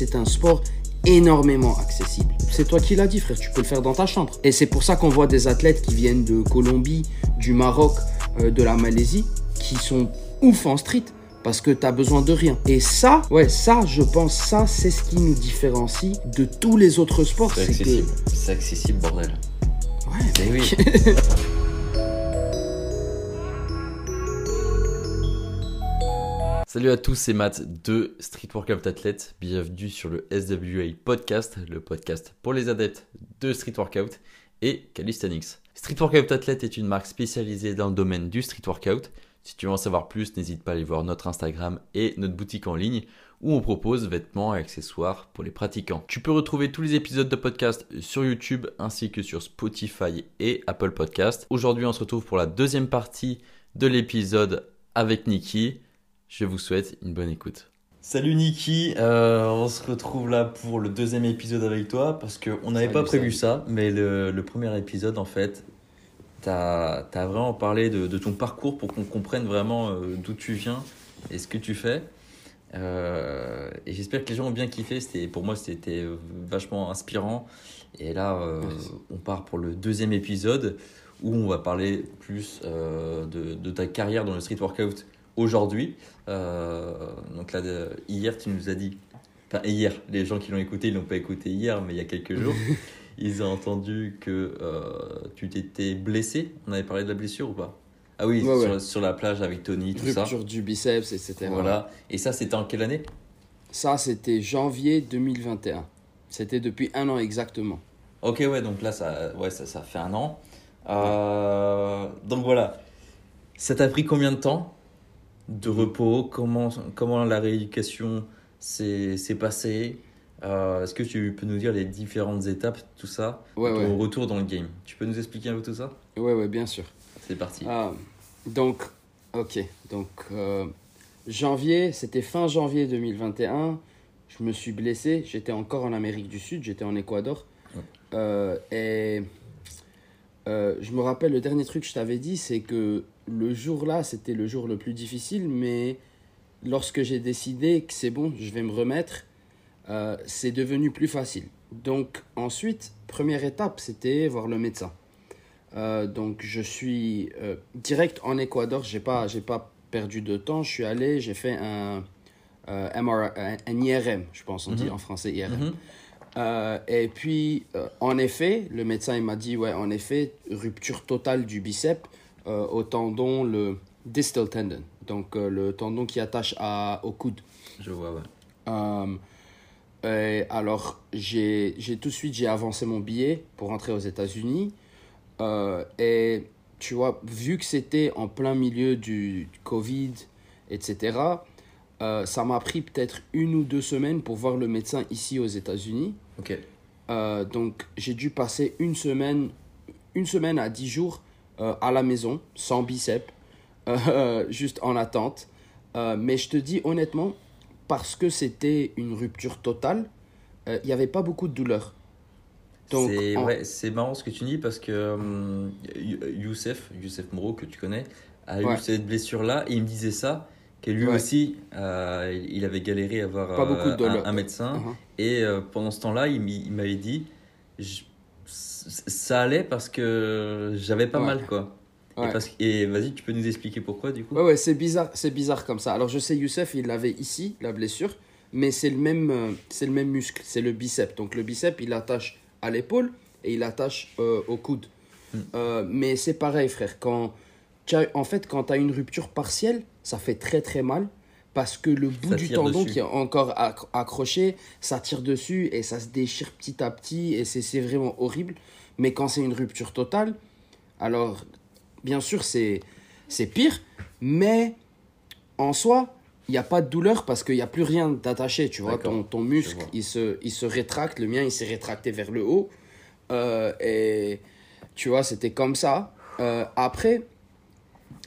C'est un sport énormément accessible. C'est toi qui l'as dit, frère, tu peux le faire dans ta chambre. Et c'est pour ça qu'on voit des athlètes qui viennent de Colombie, du Maroc, euh, de la Malaisie, qui sont ouf en street. Parce que tu as besoin de rien. Et ça, ouais, ça, je pense, ça, c'est ce qui nous différencie de tous les autres sports. C'est accessible. C'est accessible, bordel. Ouais, Eh oui. Salut à tous, c'est Matt de Street Workout Athlete. Bienvenue sur le SWA Podcast, le podcast pour les adeptes de Street Workout et Calisthenics. Street Workout Athlete est une marque spécialisée dans le domaine du Street Workout. Si tu veux en savoir plus, n'hésite pas à aller voir notre Instagram et notre boutique en ligne où on propose vêtements et accessoires pour les pratiquants. Tu peux retrouver tous les épisodes de podcast sur YouTube ainsi que sur Spotify et Apple Podcast. Aujourd'hui, on se retrouve pour la deuxième partie de l'épisode avec Niki. Je vous souhaite une bonne écoute. Salut Niki, Euh, on se retrouve là pour le deuxième épisode avec toi parce qu'on n'avait pas prévu ça, mais le, le premier épisode en fait, tu as, vraiment parlé de, de ton parcours pour qu'on comprenne vraiment euh, d'où tu viens et ce que tu fais. Euh, et j'espère que les gens ont bien kiffé. C'était, pour moi, c'était vachement inspirant. Et là, on part pour le deuxième épisode où on va parler plus de, de ta carrière dans le street workout aujourd'hui. Euh, donc là, hier, tu nous as dit, enfin hier, les gens qui l'ont écouté, ils l'ont pas écouté hier, mais il y a quelques jours, ils ont entendu que euh, tu t'étais blessé. On avait parlé de la blessure ou pas? Ah oui, Ouais, sur, ouais. sur la plage avec Tony, tout ça. Rupture du biceps, etc. Voilà. Et ça, c'était en quelle année? Ça, c'était janvier 2021. C'était depuis un an exactement. Ok, ouais, donc là, ça, ouais, ça, ça fait un an. Euh, donc voilà. Ça t'a pris combien de temps? De repos comment, comment la rééducation s'est passée Euh, Est-ce que tu peux nous dire les différentes étapes, tout ça, Ouais, retour dans le game? Tu peux nous expliquer un peu tout ça? Ouais, ouais, bien sûr. C'est parti. Ah, donc, ok. Donc, euh, janvier, c'était fin janvier 2021. Je me suis blessé. J'étais encore en Amérique du Sud. J'étais en Équateur. Ouais. Euh, et euh, je me rappelle, le dernier truc que je t'avais dit, c'est que le jour-là, c'était le jour le plus difficile. Mais lorsque j'ai décidé que c'est bon, je vais me remettre, euh, c'est devenu plus facile. Donc, ensuite, première étape, c'était voir le médecin. Euh, donc je suis euh, direct en Équateur, j'ai pas j'ai pas perdu de temps, je suis allé, j'ai fait un euh, MRI, un, un IRM, je pense on dit Mhm. en français IRM. Mhm. Euh, et puis euh, en effet, le médecin il m'a dit ouais en effet rupture totale du biceps euh, au tendon le distal tendon, donc le tendon qui attache à, au coude. Je vois, ouais. Et alors, j'ai j'ai tout de suite j'ai avancé mon billet pour rentrer aux États-Unis. Et tu vois, vu que c'était en plein milieu du Covid, etc., euh, ça m'a pris peut-être une ou deux semaines pour voir le médecin ici aux États-Unis. Ok. Euh, donc, j'ai dû passer une semaine, une semaine à dix jours euh, à la maison, sans biceps, juste en attente. Mais je te dis honnêtement, parce que c'était une rupture totale, il n'y avait pas beaucoup de douleur. C'est en- ouais, c'est marrant ce que tu dis parce que hum, You- Youssef, Youssef Moreau, que tu connais, a Ouais. eu cette blessure-là et il me disait ça, que lui Ouais. aussi, euh, il avait galéré à avoir Pas beaucoup de euh, un, un médecin. Uh-huh. Et euh, pendant ce temps-là, il, m'avait dit, je- ça allait parce que j'avais pas Ouais. mal, quoi. Et, Ouais. vas-y, tu peux nous expliquer pourquoi, du coup? Ouais, ouais, c'est bizarre, c'est bizarre comme ça. Alors, je sais, Youssef, il l'avait ici, la blessure, mais c'est le même, c'est le même muscle, c'est le biceps. Donc, le biceps, il attache à l'épaule et il attache euh, au coude. Hmm. Euh, mais c'est pareil, frère. Quand en fait, quand tu as une rupture partielle, ça fait très très mal parce que le bout Ça du tendon dessus. qui est encore accro- accroché, ça tire dessus et ça se déchire petit à petit et c'est vraiment horrible. Mais quand c'est une rupture totale, alors bien sûr c'est pire, mais en soi, il n'y a pas de douleur parce qu'il n'y a plus rien d'attaché, tu vois. Ton, ton muscle, il se, il se rétracte, le mien, il s'est rétracté vers le haut. Euh, et tu vois, c'était comme ça. Euh, après,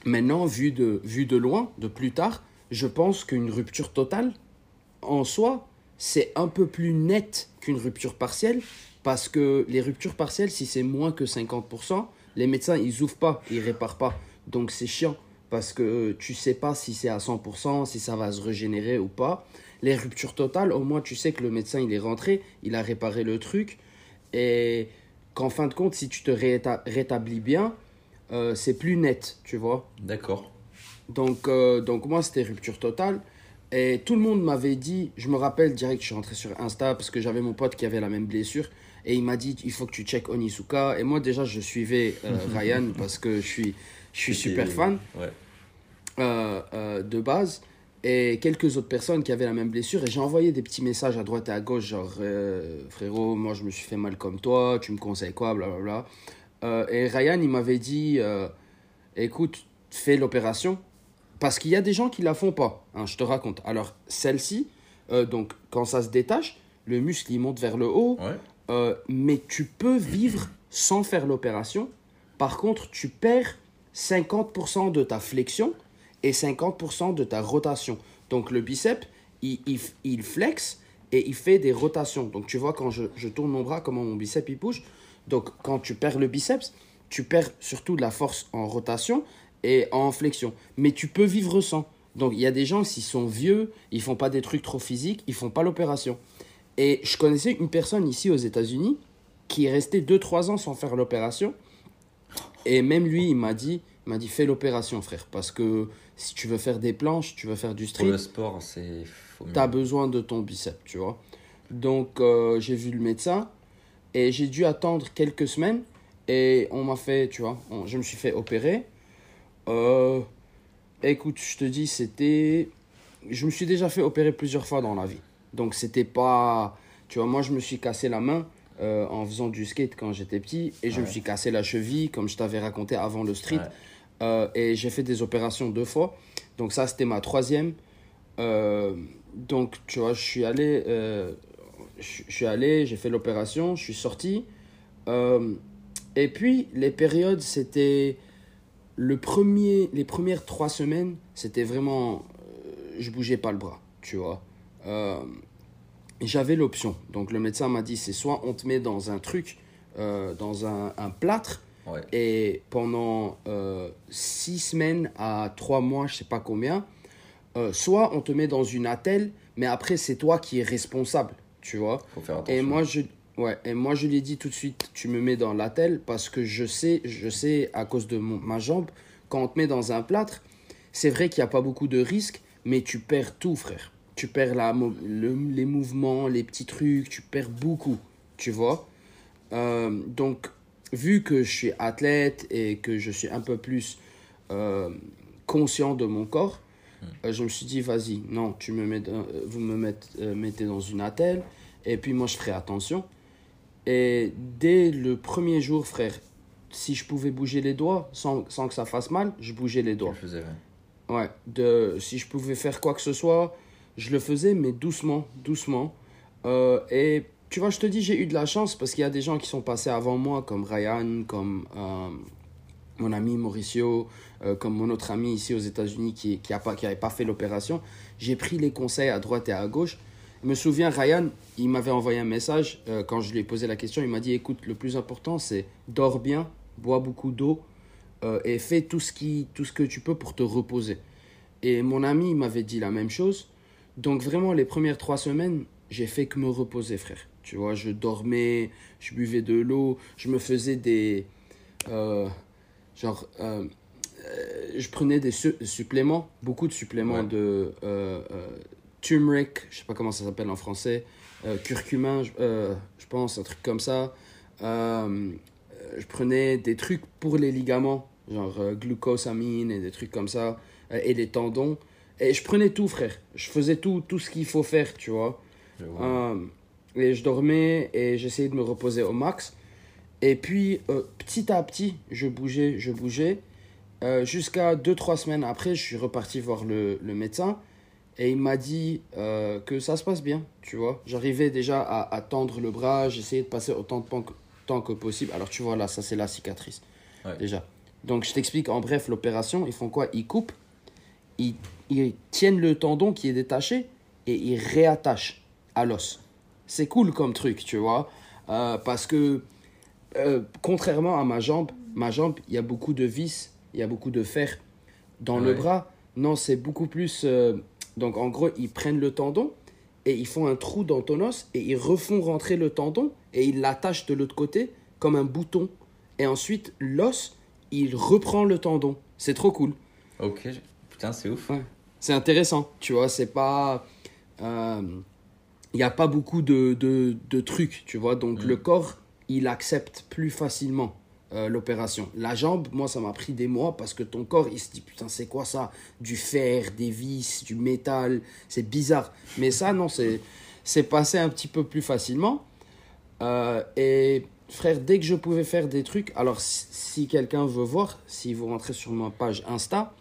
maintenant, vu de, vu de loin, de plus tard, je pense qu'une rupture totale, en soi, c'est un peu plus net qu'une rupture partielle parce que les ruptures partielles, si c'est moins que 50%, les médecins, ils ouvrent pas, ils réparent pas. Donc c'est chiant parce que tu sais pas si c'est à 100%, si ça va se régénérer ou pas. Les ruptures totales, au moins tu sais que le médecin il est rentré, il a réparé le truc et qu'en fin de compte, si tu te réta- rétablis bien, euh, c'est plus net, tu vois. D'accord. Donc, euh, donc moi, c'était rupture totale. Et tout le monde m'avait dit, je me rappelle direct, je suis rentré sur Insta parce que j'avais mon pote qui avait la même blessure. Et il m'a dit, il faut que tu check Onisuka. Et moi, déjà, je suivais euh, Ryan parce que je suis, je suis super fan Ouais. de base. Et quelques autres personnes qui avaient la même blessure. Et j'ai envoyé des petits messages à droite et à gauche, genre, euh, frérot, moi, je me suis fait mal comme toi, tu me conseilles quoi, blablabla. Euh, et Ryan, il m'avait dit, euh, écoute, fais l'opération. Parce qu'il y a des gens qui la font pas, hein, je te raconte. Alors, celle-ci, euh, donc, quand ça se détache, le muscle, il monte vers le haut. Ouais. Mais tu peux vivre sans faire l'opération. Par contre, tu perds 50% de ta flexion et 50% de ta rotation. Donc le bicep, il, il, il flex et il fait des rotations. Donc tu vois, quand je, je tourne mon bras, comment mon bicep il bouge. Donc quand tu perds le biceps, tu perds surtout de la force en rotation et en flexion. Mais tu peux vivre sans. Donc il y a des gens, s'ils sont vieux, ils font pas des trucs trop physiques, ils font pas l'opération. Et je connaissais une personne ici aux États-Unis qui est restée 2-3 ans sans faire l'opération. Et même lui, il m'a dit, m'a dit fais l'opération, frère. Parce que si tu veux faire des planches, tu veux faire du Pour street, le sport, c'est. faut mieux. tu as besoin de ton bicep, tu vois. Donc euh, j'ai vu le médecin et j'ai dû attendre quelques semaines. Et on m'a fait, tu vois, on- je me suis fait opérer. Euh, écoute, je te dis, c'était. Je me suis déjà fait opérer plusieurs fois dans la vie. Donc c'était pas. Tu vois, moi je me suis cassé la main euh, en faisant du skate quand j'étais petit. Et je me suis cassé la cheville, comme je t'avais raconté avant le street. Ouais. Euh, et j'ai fait des opérations deux fois. Donc ça, c'était ma troisième. Donc, tu vois, je suis allé, je je suis allé, j'ai fait l'opération, je suis sorti. Euh, et puis, les périodes, c'était le premier, les premières trois semaines, c'était vraiment, euh, je bougeais pas le bras, tu vois. Euh, j'avais l'option. Donc, le médecin m'a dit, c'est soit on te met dans un truc, euh, dans un, un plâtre, Ouais. et pendant six semaines à trois mois, je sais pas combien, soit on te met dans une attelle, mais après c'est toi qui es responsable, tu vois. Faut faire attention. Et moi je, ouais, et moi je lui ai dit tout de suite, tu me mets dans l'attelle parce que je sais, je sais à cause de mon- ma jambe, quand on te met dans un plâtre, c'est vrai qu'il n'y a pas beaucoup de risques, mais tu perds tout, frère. Tu perds la, le- les mouvements, les petits trucs, tu perds beaucoup, tu vois. Euh, donc, vu que je suis athlète et que je suis un peu plus euh, conscient de mon corps, euh, je me suis dit, vas-y, non, tu me mets dans- euh, vous me mettez, euh, mettez dans une attelle, et puis moi je ferai attention. Et dès le premier jour, frère, si je pouvais bouger les doigts sans, sans que ça fasse mal, je bougeais les doigts. le faisais, ouais. Ouais, de, si je pouvais faire quoi que ce soit, je le faisais, mais doucement, doucement. Et tu vois, je te dis, j'ai eu de la chance parce qu'il y a des gens qui sont passés avant moi, comme Ryan, comme mon ami Mauricio, euh, comme mon autre ami ici aux États-Unis qui qui a pas qui pas fait l'opération. J'ai pris les conseils à droite et à gauche. Je me souviens, Ryan, il m'avait envoyé un message euh, quand je lui ai posé la question. Il m'a dit, écoute, le plus important, c'est dors bien, bois beaucoup d'eau euh, et fais tout ce, qui, tout ce que tu peux pour te reposer. Et mon ami m'avait dit la même chose. Donc vraiment, les premières trois semaines, j'ai fait que me reposer, frère. Tu vois, je dormais, je buvais de l'eau, je me faisais des... genre, euh, euh, je prenais des su- suppléments, beaucoup de suppléments Ouais. de euh, turmeric, je sais pas comment ça s'appelle en français, curcumin, je, pense, un truc comme ça. Je prenais des trucs pour les ligaments, genre glucosamine et des trucs comme ça, et les tendons. Et je prenais tout, frère. Je faisais tout, tout ce qu'il faut faire, tu vois. Euh, et je dormais et j'essayais de me reposer au max. Et puis, euh, petit à petit, je bougeais, je bougeais. Euh, Jusqu'à 2-3 semaines après, je suis reparti voir le, le médecin. Et il m'a dit euh, que ça se passe bien, tu vois. J'arrivais déjà à, à tendre le bras, j'essayais de passer autant de temps que, temps que possible. Alors, tu vois, là, ça, c'est la cicatrice. Ouais. Déjà. Donc, je t'explique en bref l'opération. Ils font quoi? Ils coupent, ils, ils tiennent le tendon qui est détaché et ils réattachent à l'os. C'est cool comme truc, tu vois. Euh, parce que, euh, contrairement à ma jambe, ma jambe, il y a beaucoup de vis, il y a beaucoup de fer. Dans le bras, non, c'est beaucoup plus. euh, donc, en gros, ils prennent le tendon et ils font un trou dans ton os et ils refont rentrer le tendon et ils l'attachent de l'autre côté comme un bouton. Et ensuite, l'os, il reprend le tendon. C'est trop cool. Ok, putain, c'est ouf. Ouais. C'est intéressant, tu vois, c'est pas... Il n'y a pas beaucoup de, de, de trucs, tu vois, donc Mm. le corps, il accepte plus facilement euh, l'opération. La jambe, moi, ça m'a pris des mois parce que ton corps, il se dit, putain, c'est quoi ça? Du fer, des vis, du métal, c'est bizarre. Mais ça, non, c'est passé un petit peu plus facilement. Euh, et frère, dès que je pouvais faire des trucs, alors si, quelqu'un veut voir, si vous rentrez sur ma page Insta,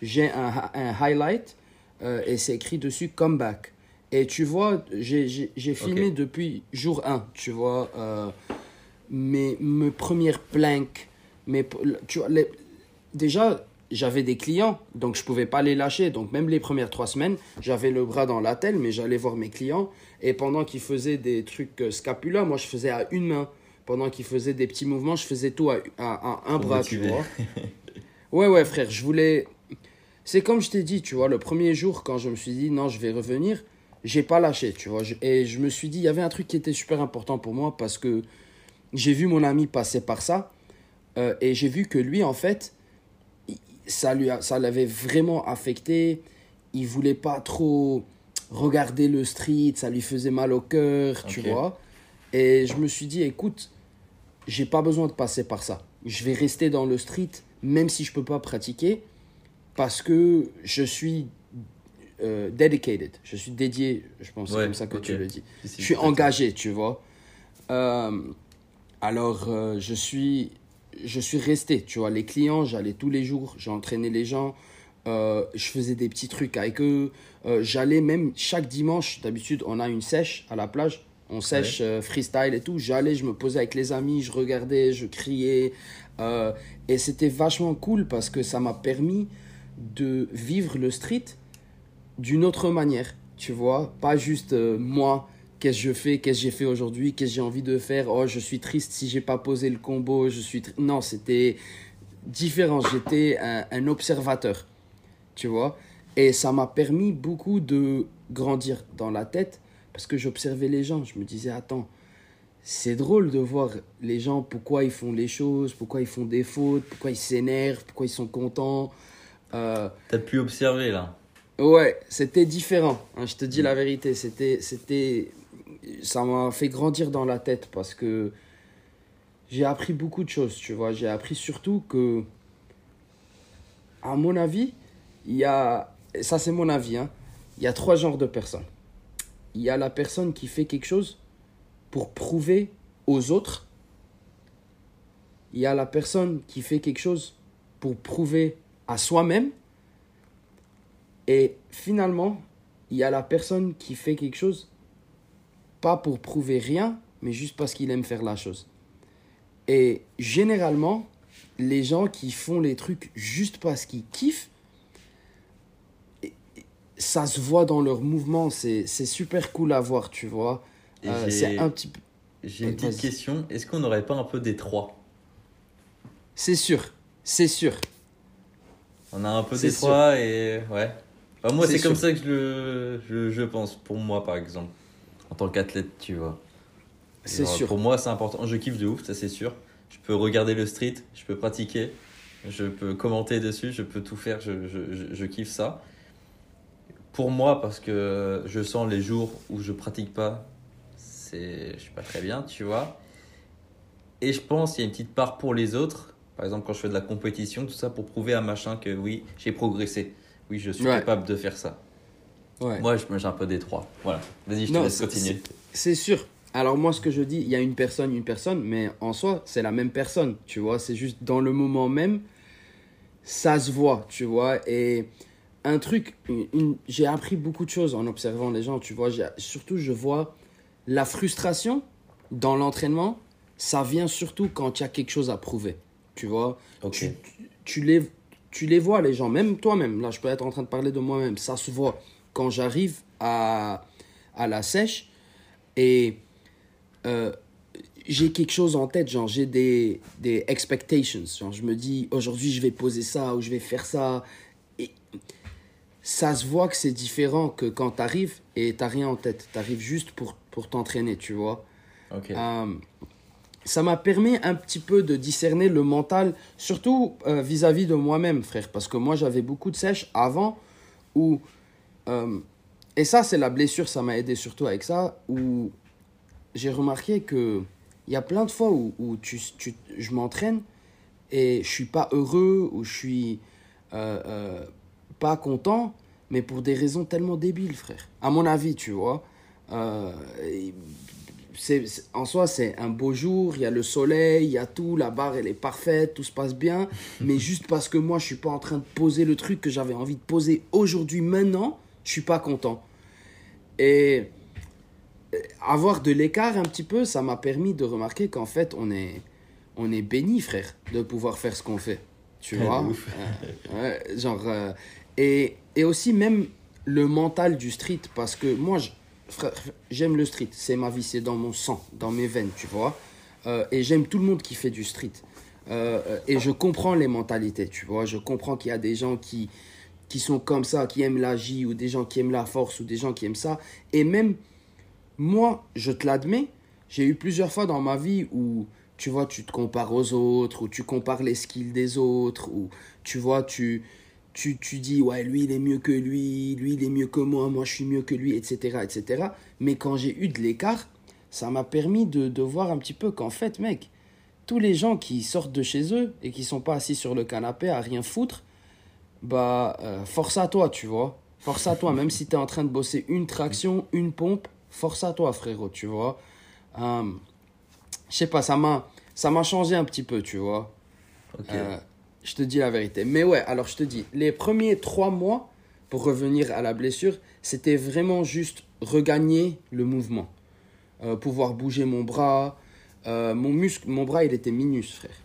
j'ai un, highlight euh, et c'est écrit dessus comeback. Et tu vois, j'ai- filmé depuis jour 1, tu vois, euh, mes, mes premières planks, mes, tu vois, les- déjà, j'avais des clients, donc je pouvais pas les lâcher. Donc même les premières trois semaines, j'avais le bras dans la telle, mais j'allais voir mes clients. Et pendant qu'ils faisaient des trucs euh, scapula, moi je faisais à une main. Pendant qu'ils faisaient des petits mouvements, je faisais tout à, à- à un Pour bras, tu vois. Ouais, ouais, frère, je voulais. C'est comme je t'ai dit, tu vois, le premier jour, quand je me suis dit non, je vais revenir, j'ai pas lâché, tu vois. Et je me suis dit, il y avait un truc qui était super important pour moi parce que j'ai vu mon ami passer par ça euh, et j'ai vu que lui, en fait, ça lui a- ça l'avait vraiment affecté. Il voulait pas trop regarder le street, ça lui faisait mal au cœur, tu vois. Et je me suis dit, écoute, j'ai pas besoin de passer par ça. Je vais rester dans le street, même si je peux pas pratiquer, parce que je suis euh, dedicated. Je suis dédié, je pense, c'est Ouais, comme ça que tu le dis. Si, si, Je suis engagé, tu vois. Euh, alors, euh, je suis, je suis resté, tu vois. Les clients, j'allais tous les jours, j'entraînais les gens, euh, je faisais des petits trucs avec eux. Euh, j'allais même chaque dimanche, d'habitude, on a une sèche à la plage. On sèche freestyle et tout. J'allais, je me posais avec les amis, je regardais, je criais. et c'était vachement cool parce que ça m'a permis de vivre le street d'une autre manière, tu vois, pas juste moi, qu'est-ce que je fais, qu'est-ce que j'ai fait aujourd'hui, qu'est-ce que j'ai envie de faire, oh je suis triste si j'ai pas posé le combo, je suis... Non, c'était différent, j'étais un, un observateur, tu vois, et ça m'a permis beaucoup de grandir dans la tête parce que j'observais les gens, je me disais, attends, c'est drôle de voir les gens, pourquoi ils font les choses, pourquoi ils font des fautes, pourquoi ils s'énervent, pourquoi ils sont contents. Euh, T'as pu observer là. Ouais, c'était différent. hein, je te dis la vérité, c'était, c'était, ça m'a fait grandir dans la tête parce que j'ai appris beaucoup de choses, tu vois. J'ai appris surtout que, à mon avis, il y a, ça c'est mon avis, hein, il y a trois genres de personnes. Il y a la personne qui fait quelque chose pour prouver aux autres. Il y a la personne qui fait quelque chose pour prouver à soi-même. Et finalement, il y a la personne qui fait quelque chose, pas pour prouver rien, mais juste parce qu'il aime faire la chose. Et généralement, les gens qui font les trucs juste parce qu'ils kiffent, ça se voit dans leurs mouvements, c'est super cool à voir, tu vois. Euh, j'ai- c'est un petit. J'ai une petite question. Est-ce qu'on n'aurait pas un peu des trois? C'est sûr, c'est sûr. On a un peu des trois et ouais. Enfin, moi, C'est comme ça que je, je, je pense, pour moi par exemple. En tant qu'athlète, tu vois. C'est sûr. Pour moi, c'est important. Je kiffe de ouf, ça c'est sûr. Je peux regarder le street, je peux pratiquer, je peux commenter dessus, je peux tout faire, je, je, je, je kiffe ça. Pour moi, parce que je sens les jours où je pratique pas, c'est, je suis pas très bien, tu vois. Et je pense qu'il y a une petite part pour les autres. Par exemple, quand je fais de la compétition, tout ça pour prouver à machin que oui, j'ai progressé. Oui, je suis Ouais. capable de faire ça. Ouais. Moi, je j'ai un peu des trois. Voilà. Vas-y, je te Non, laisse continuer. C'est sûr. Alors moi, ce que je dis, il y a une personne, une personne, mais en soi, c'est la même personne, tu vois. C'est juste dans le moment même, ça se voit, tu vois. Et un truc, j'ai appris beaucoup de choses en observant les gens, tu vois. Surtout, je vois la frustration dans l'entraînement, ça vient surtout quand il y a quelque chose à prouver, tu vois. Tu, tu les, tu les vois, les gens, même toi-même. Là, je peux être en train de parler de moi-même. Ça se voit quand j'arrive à, à la sèche et euh, j'ai quelque chose en tête. Genre, j'ai des, des expectations. Genre, je me dis, aujourd'hui, je vais poser ça ou je vais faire ça. Et ça se voit que c'est différent que quand tu arrives et tu rien en tête. Tu arrives juste pour, pour t'entraîner, tu vois. Ok. Euh, ça m'a permis un petit peu de discerner le mental, surtout euh, vis-à-vis de moi-même, frère. Parce que moi, j'avais beaucoup de sèches avant où. Euh, et ça, c'est la blessure, ça m'a aidé surtout avec ça, où j'ai remarqué que il y a plein de fois où, où tu, tu- je m'entraîne et je suis pas heureux, ou je suis euh, euh, pas content, mais pour des raisons tellement débiles, frère. À mon avis, tu vois. Euh, c'est- en soi, c'est un beau jour, il y a le soleil, il y a tout, la barre, elle est parfaite, tout se passe bien. mais juste parce que moi, je suis pas en train de poser le truc que j'avais envie de poser aujourd'hui, maintenant, je suis pas content. Et euh, avoir de l'écart un petit peu, ça m'a permis de remarquer qu'en fait, on est, on est béni, frère, de pouvoir faire ce qu'on fait. Tu vois? Euh, ouais, Genre. euh, et, et aussi, même le mental du street, parce que moi, j'aime le street. C'est ma vie, c'est dans mon sang, dans mes veines, tu vois? Euh, et j'aime tout le monde qui fait du street. Et je comprends les mentalités, tu vois? Je comprends qu'il y a des gens qui, qui sont comme ça, qui aiment la J, ou des gens qui aiment la force, ou des gens qui aiment ça. Et même moi, je te l'admets, j'ai eu plusieurs fois dans ma vie où, tu vois, tu te compares aux autres, ou tu compares les skills des autres, ou tu vois, tu, tu, tu dis, ouais, lui, il est mieux que lui, lui, il est mieux que moi, moi, je suis mieux que lui, etc., etc. Mais quand j'ai eu de l'écart, ça m'a permis de, de voir un petit peu qu'en fait, mec, tous les gens qui sortent de chez eux et qui sont pas assis sur le canapé à rien foutre, bah, euh, force à toi, tu vois. Force à toi, même si tu es en train de bosser une traction, une pompe, force à toi, frérot, tu vois. Euh, je sais pas, ça m'a, ça m'a changé un petit peu, tu vois. Euh, je te dis la vérité. Mais ouais, alors je te dis, les premiers trois mois, pour revenir à la blessure, c'était vraiment juste regagner le mouvement. Pouvoir bouger mon bras. Mon, muscle, mon bras, il était minus, frère.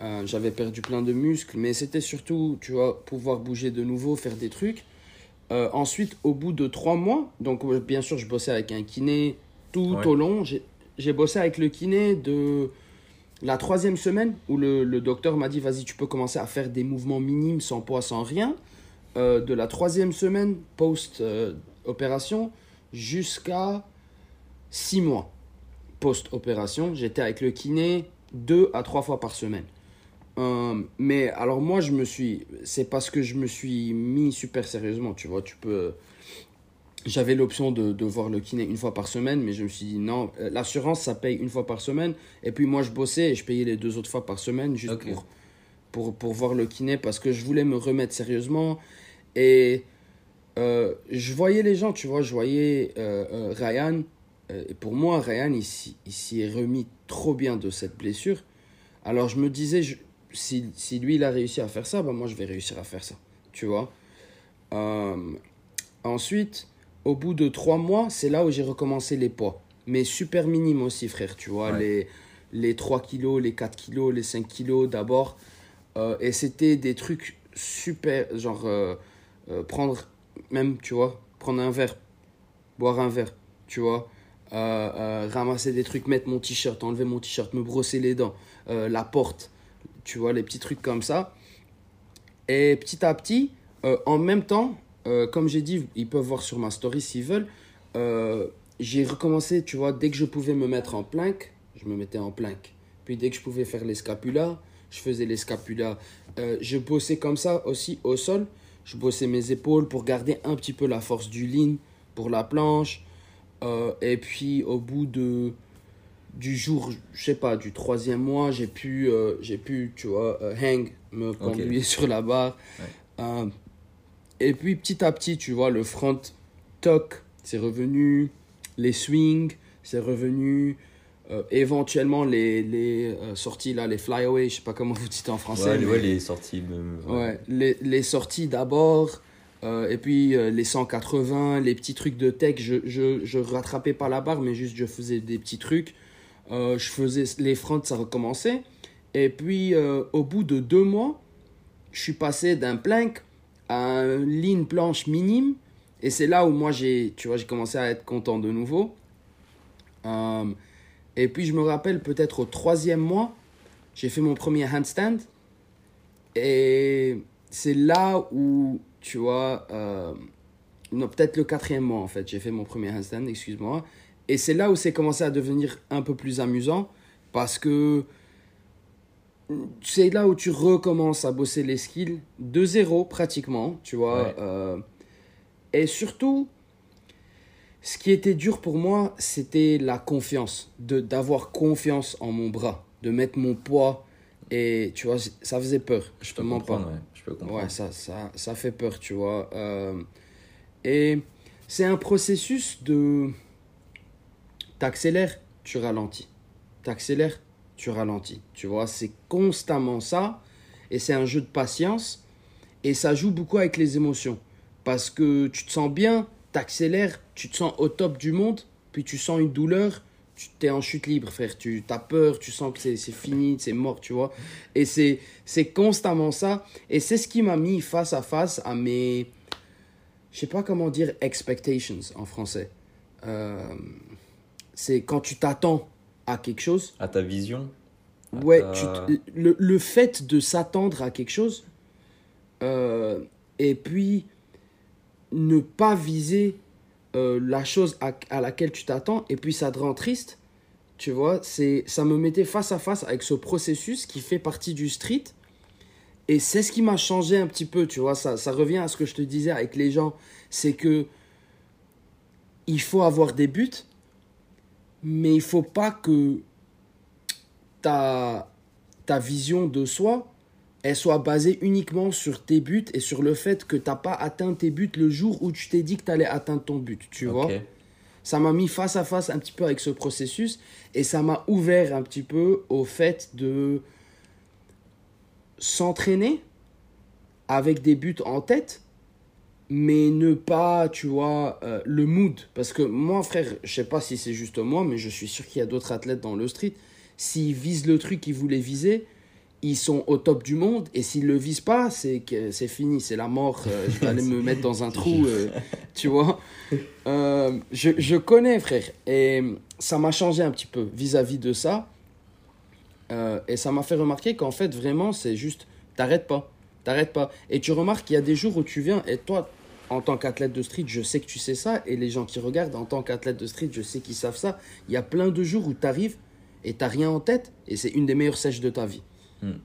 Euh, J'avais perdu plein de muscles, mais c'était surtout, tu vois, pouvoir bouger de nouveau, faire des trucs. Euh, ensuite, au bout de trois mois, donc euh, bien sûr, je bossais avec un kiné tout Ouais. au long. J'ai- J'ai bossé avec le kiné de la troisième semaine où le, le docteur m'a dit vas-y, tu peux commencer à faire des mouvements minimes, sans poids, sans rien. Euh, de la troisième semaine post-opération jusqu'à six mois post-opération, j'étais avec le kiné deux à trois fois par semaine. Euh, mais alors moi, je me suis... C'est parce que je me suis mis super sérieusement, tu vois. Tu peux... J'avais l'option de, de voir le kiné une fois par semaine, mais je me suis dit non, euh, l'assurance, ça paye une fois par semaine. Et puis moi, je bossais et je payais les deux autres fois par semaine juste pour, pour, pour voir le kiné parce que je voulais me remettre sérieusement. Et euh, je voyais les gens, tu vois, je voyais euh, Ryan. Et pour moi, Ryan, il, s'y- il s'y est remis trop bien de cette blessure. Alors je me disais, je- si, si lui, il a réussi à faire ça, bah, moi, je vais réussir à faire ça. Tu vois? Euh, Ensuite, au bout de trois mois, c'est là où j'ai recommencé les poids. Mais super minimes aussi, frère, tu vois? Ouais. Les, les 3 kilos, les 4 kilos, les 5 kilos d'abord. Euh, et c'était des trucs super, genre euh, euh, prendre, même, tu vois, prendre un verre, boire un verre, tu vois? Ramasser des trucs, mettre mon t-shirt, enlever mon t-shirt, me brosser les dents, la porte, tu vois, les petits trucs comme ça. Et petit à petit, euh, en même temps, euh, comme j'ai dit, ils peuvent voir sur ma story s'ils veulent, euh, j'ai recommencé, tu vois, dès que je pouvais me mettre en planque, je me mettais en planque. Puis dès que je pouvais faire les scapulas, je faisais les scapulas. Je bossais comme ça aussi au sol. Je bossais mes épaules pour garder un petit peu la force du lean pour la planche. Et puis au bout de du jour, je sais pas, du troisième mois, j'ai pu, euh, j'ai pu, tu vois, euh, hang, me conduire sur la barre. Euh, et puis petit à petit, tu vois, le front toc, c'est revenu, les swings, c'est revenu, éventuellement les, les sorties là, les flyaway, je sais pas comment vous dites en français. Ouais, mais- ouais, les sorties. même, Ouais, les, les sorties d'abord, euh, et puis euh, les 180, les petits trucs de tech, je, je, je rattrapais pas la barre, mais juste je faisais des petits trucs. Euh, je faisais les fronts, ça recommençait. Et puis euh, au bout de deux mois, je suis passé d'un plank à un ligne planche minime. Et c'est là où moi j'ai, tu vois, j'ai commencé à être content de nouveau. Euh, et puis je me rappelle peut-être au troisième mois, j'ai fait mon premier handstand. Et c'est là où tu vois, non, peut-être le quatrième mois en fait, j'ai fait mon premier handstand, excuse-moi. Et c'est là où c'est commencé à devenir un peu plus amusant parce que c'est là où tu recommences à bosser les skills de zéro pratiquement, tu vois. Ouais. euh, et surtout, ce qui était dur pour moi, c'était la confiance, de d'avoir confiance en mon bras, de mettre mon poids. Et tu vois, ça faisait peur, je te peux mens pas. ouais. Je peux comprendre. Ouais, ça, ça, ça fait peur, tu vois. Euh, et c'est un processus de... T'accélères, tu ralentis. T'accélères, tu ralentis. Tu vois, c'est constamment ça. Et c'est un jeu de patience. Et ça joue beaucoup avec les émotions. Parce que tu te sens bien, t'accélères, tu te sens au top du monde, puis tu sens une douleur, tu t'es en chute libre, frère. Tu as peur, tu sens que c'est fini, c'est mort, tu vois. Et c'est c'est constamment ça. Et c'est ce qui m'a mis face à face à mes. Je sais pas comment dire expectations en français. Euh, c'est quand tu t'attends à quelque chose. À ta vision à Ouais, ta- tu le, le fait de s'attendre à quelque chose. euh, et puis ne pas viser euh, la chose à, à laquelle tu t'attends. Et puis ça te rend triste. Tu vois, c'est ça me mettait face à face avec ce processus qui fait partie du street. Et c'est ce qui m'a changé un petit peu, tu vois. Ça, ça revient à ce que je te disais avec les gens. C'est que il faut avoir des buts, mais il faut pas que ta, ta vision de soi, elle soit basée uniquement sur tes buts et sur le fait que tu n'as pas atteint tes buts le jour où tu t'es dit que tu allais atteindre ton but, tu vois? Ça m'a mis face à face un petit peu avec ce processus et ça m'a ouvert un petit peu au fait de s'entraîner avec des buts en tête mais ne pas tu vois euh, le mood parce que moi frère je sais pas si c'est juste moi mais je suis sûr qu'il y a d'autres athlètes dans le street s'ils visent le truc qu'ils voulaient viser ils sont au top du monde et s'ils le visent pas c'est que c'est fini c'est la mort euh, je vais aller me mettre dans un trou euh, tu vois je, je connais, frère. Et ça m'a changé un petit peu vis-à-vis de ça. Et ça m'a fait remarquer qu'en fait, vraiment, c'est juste, t'arrêtes pas. T'arrêtes pas. Et tu remarques qu'il y a des jours où tu viens, et toi, en tant qu'athlète de street, je sais que tu sais ça. Et les gens qui regardent, en tant qu'athlète de street, je sais qu'ils savent ça. Il y a plein de jours où t'arrives et t'as rien en tête. Et c'est une des meilleures sèches de ta vie. Hmm.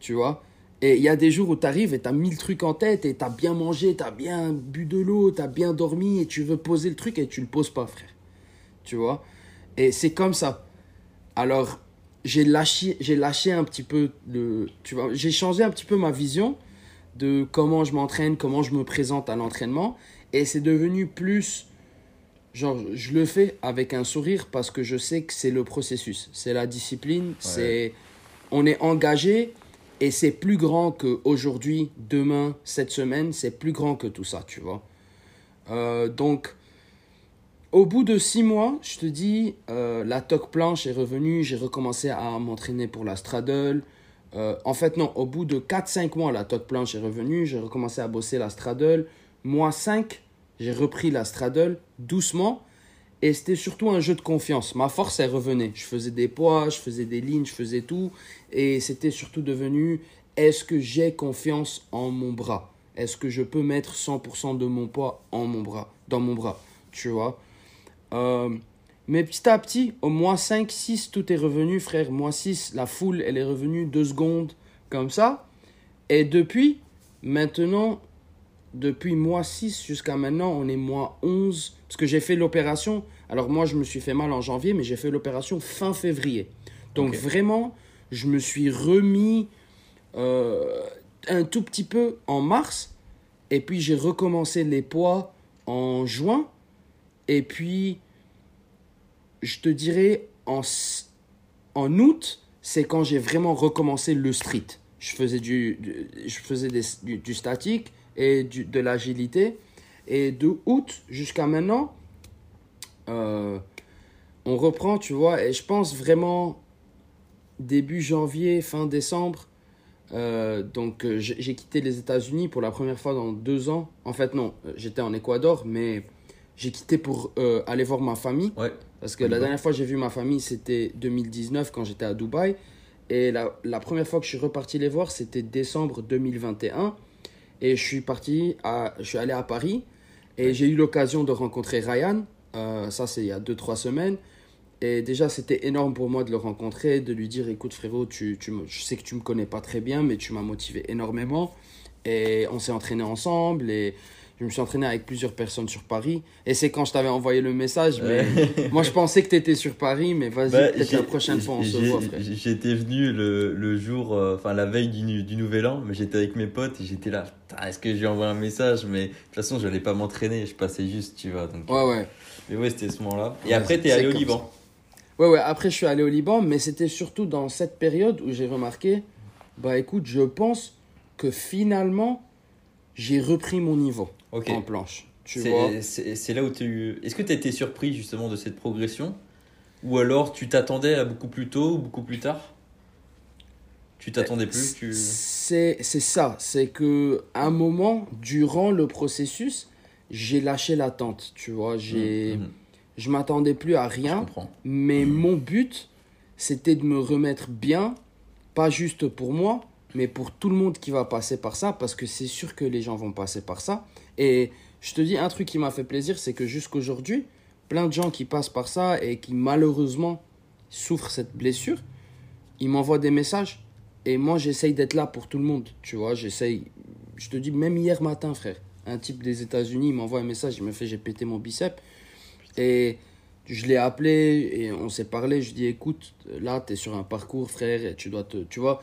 Tu vois? Et il y a des jours où tu arrives et tu as mille trucs en tête et tu as bien mangé, tu as bien bu de l'eau, tu as bien dormi et tu veux poser le truc et tu le poses pas, frère. Tu vois? Et c'est comme ça. Alors, j'ai lâché, j'ai lâché un petit peu le. Tu vois, j'ai changé un petit peu ma vision de comment je m'entraîne, comment je me présente à l'entraînement. Et c'est devenu plus. Genre, je le fais avec un sourire parce que je sais que c'est le processus. C'est la discipline. C'est. On est engagé et c'est plus grand que aujourd'hui, demain, cette semaine. C'est plus grand que tout ça, tu vois. Euh, donc, au bout de six mois, je te dis, euh, la toque planche est revenue. J'ai recommencé à m'entraîner pour la straddle. Euh, en fait, non, au bout de 4-5 mois, la toque planche est revenue. J'ai recommencé à bosser la straddle. Mois 5, j'ai repris la straddle doucement. Et c'était surtout un jeu de confiance. Ma force, elle revenait. Je faisais des poids, je faisais des lignes, je faisais tout. Et c'était surtout devenu est-ce que j'ai confiance en mon bras? Est-ce que je peux mettre 100% de mon poids en mon bras, dans mon bras? Tu vois? Euh, Mais petit à petit, au mois 5, 6, tout est revenu, frère. Mois 6, la foule, elle est revenue deux secondes comme ça. Et depuis, maintenant, depuis mois 6 jusqu'à maintenant, on est mois 11. Parce que j'ai fait l'opération. Alors moi, je me suis fait mal en janvier, mais j'ai fait l'opération fin février. Donc vraiment, je me suis remis euh, un tout petit peu en mars. Et puis j'ai recommencé les poids en juin. Et puis, je te dirais, en, en août, c'est quand j'ai vraiment recommencé le street. Je faisais du, je faisais du, statique et de l'agilité. Et de août jusqu'à maintenant, euh, on reprend, tu vois. Et je pense vraiment début janvier, fin décembre. euh, donc euh, j'ai quitté les États-Unis pour la première fois dans deux ans. En fait, non, j'étais en Équateur, mais j'ai quitté pour aller voir ma famille. Ouais. Parce que la dernière fois que j'ai vu ma famille, c'était 2019 quand j'étais à Dubaï. Et la, la première fois que je suis reparti les voir, c'était décembre 2021. Et je suis parti, à, je suis allé à Paris et j'ai eu l'occasion de rencontrer Ryan. Euh, ça, c'est il y a 2-3 semaines. Et déjà, c'était énorme pour moi de le rencontrer, de lui dire écoute, frérot, tu, tu je sais que tu me connais pas très bien, mais tu m'as motivé énormément. Et on s'est entraîné ensemble. Et je me suis entraîné avec plusieurs personnes sur Paris. Et c'est quand je t'avais envoyé le message. Mais moi, je pensais que tu étais sur Paris. Mais vas-y, Bah, peut-être j'ai- la prochaine fois, on se j'ai- voit, frère. J'étais venu le, le jour, euh, enfin la veille du, nouvel an, mais j'étais avec mes potes et j'étais là. Est-ce que je lui envoie un message? Mais de toute façon, je n'allais pas m'entraîner, je passais juste, tu vois. Donc, Ouais, ouais. Mais ouais, c'était ce moment-là. Et Ouais, après, c'est- t'es allé au Liban. Ouais, ouais, après je suis allé au Liban, mais c'était surtout dans cette période où j'ai remarqué, bah écoute, je pense que finalement, j'ai repris mon niveau Ok. en planche. C'est là où tu. Est-ce que tu as été surpris justement de cette progression? Ou alors tu t'attendais à beaucoup plus tôt ou beaucoup plus tard? Tu t'attendais plus tu... C'est ça, c'est que à un moment, durant le processus, j'ai lâché l'attente, tu vois. J'ai, Mhm, Je m'attendais plus à Je rien. comprends. Mais mon but, c'était de me remettre bien, pas juste pour moi, mais pour tout le monde qui va passer par ça, parce que c'est sûr que les gens vont passer par ça. Et je te dis un truc qui m'a fait plaisir, c'est que jusqu'aujourd'hui, plein de gens qui passent par ça et qui malheureusement souffrent cette blessure, ils m'envoient des messages. Et moi, j'essaye d'être là pour tout le monde, tu vois. J'essaye. Je te dis, même hier matin, frère, un type des États-Unis m'envoie un message, il me fait j'ai pété mon bicep. Et je l'ai appelé et on s'est parlé. Je lui dis écoute, là, tu es sur un parcours, frère, et tu dois te. Tu vois,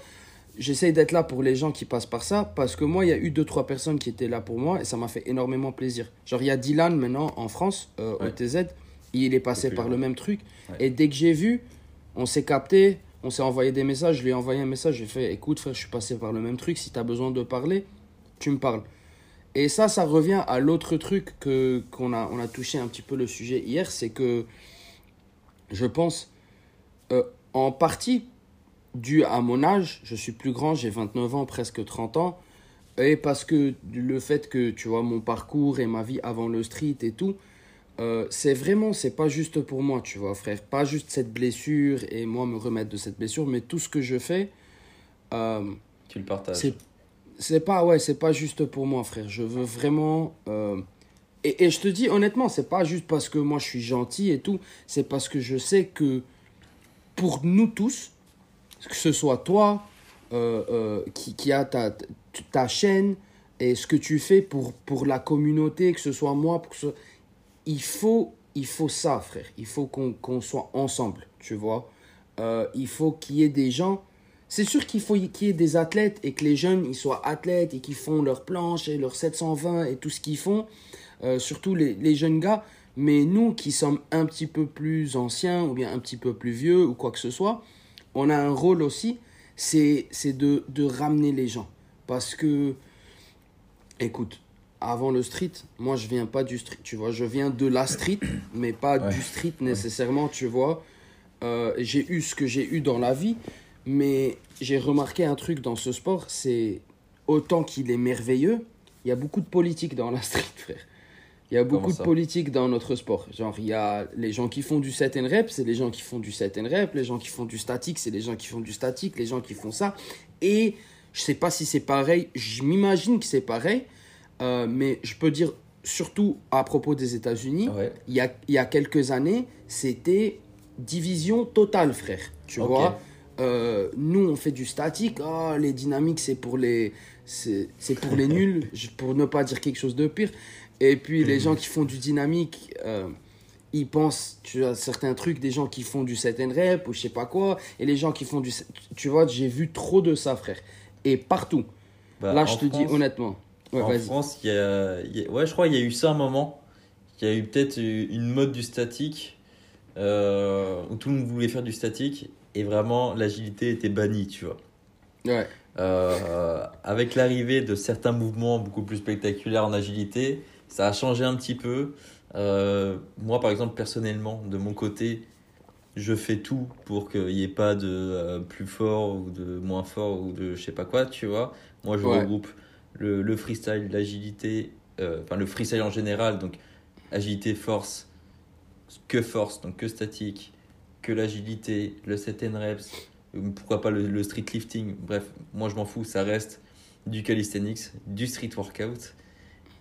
j'essaye d'être là pour les gens qui passent par ça parce que moi, il y a eu deux, trois personnes qui étaient là pour moi et ça m'a fait énormément plaisir. Genre, il y a Dylan maintenant en France, euh, Ouais. au TZ, il est passé par le même truc. Ouais. Et dès que j'ai vu, on s'est capté, on s'est envoyé des messages. Je lui ai envoyé un message, j'ai fait écoute, frère, je suis passé par le même truc. Si tu as besoin de parler, tu me parles. Et ça, ça revient à l'autre truc que qu'on a, on a touché un petit peu le sujet hier, c'est que je pense, euh, en partie, dû à mon âge, je suis plus grand, j'ai 29 ans, presque 30 ans, et parce que le fait que, tu vois, mon parcours et ma vie avant le street et tout, euh, c'est vraiment, c'est pas juste pour moi, tu vois, frère. Pas juste cette blessure et moi me remettre de cette blessure, mais tout ce que je fais, euh, Tu le partages. c'est c'est pas ouais c'est pas juste pour moi frère je veux vraiment euh, et, et je te dis honnêtement c'est pas juste parce que moi je suis gentil et tout c'est parce que je sais que pour nous tous que ce soit toi euh, euh, qui, qui a ta, ta chaîne et ce que tu fais pour, pour la communauté que ce soit moi pour ce il faut il faut ça frère. Il faut qu'on soit ensemble tu vois. Euh, il faut qu'il y ait des gens c'est sûr qu'il faut qu'il y ait des athlètes et que les jeunes ils soient athlètes et qu'ils font leurs planches et leurs 720 et tout ce qu'ils font, surtout les, les jeunes gars. Mais nous qui sommes un petit peu plus anciens ou bien un petit peu plus vieux ou quoi que ce soit, on a un rôle aussi, c'est c'est de, de ramener les gens. Parce que, écoute, avant le street, moi je viens pas du street, tu vois, je viens de la street, mais pas Ouais. du street nécessairement, tu vois. Euh, j'ai eu ce que j'ai eu dans la vie, mais j'ai remarqué un truc dans ce sport, c'est autant qu'il est merveilleux, il y a beaucoup de politique dans la street, frère. Il y a beaucoup de politique dans notre sport. Genre, il y a les gens qui font du set and rep, c'est les gens qui font du set and rep. Les gens qui font du statique, c'est les gens qui font du statique. Les gens qui font ça. Et je sais pas si c'est pareil. Je m'imagine que c'est pareil. euh, mais je peux dire, surtout à propos des États-Unis, Ouais. il y a, il y a quelques années, c'était division totale, frère. Tu vois Euh, Nous, on fait du statique. Ah, les dynamiques, c'est pour les, c'est pour les nuls, pour ne pas dire quelque chose de pire. Et puis, les gens qui font du dynamique, euh, ils pensent, tu as certains trucs, des gens qui font du set and rep ou je sais pas quoi. Et les gens qui font du. Tu vois, j'ai vu trop de ça, frère. Et partout. Bah, Là, je te dis honnêtement. Ouais, en. France, y a, y a- ouais, je crois qu'il y a eu ça un moment. Il y a eu peut-être une mode du statique euh, où tout le monde voulait faire du statique et vraiment l'agilité était bannie, tu vois. Ouais. Euh, avec l'arrivée de certains mouvements beaucoup plus spectaculaires en agilité, ça a changé un petit peu. Euh, moi, par exemple, personnellement, de mon côté, je fais tout pour qu'il n'y ait pas de euh, plus fort ou de moins fort ou de je sais pas quoi, tu vois. Moi, je Ouais. regroupe le, le freestyle, l'agilité, euh, enfin le freestyle en général, donc agilité, force, que force, donc que statique, que l'agilité, le set and reps, pourquoi pas le, le street lifting, bref, moi je m'en fous, ça reste du calisthenics, du street workout.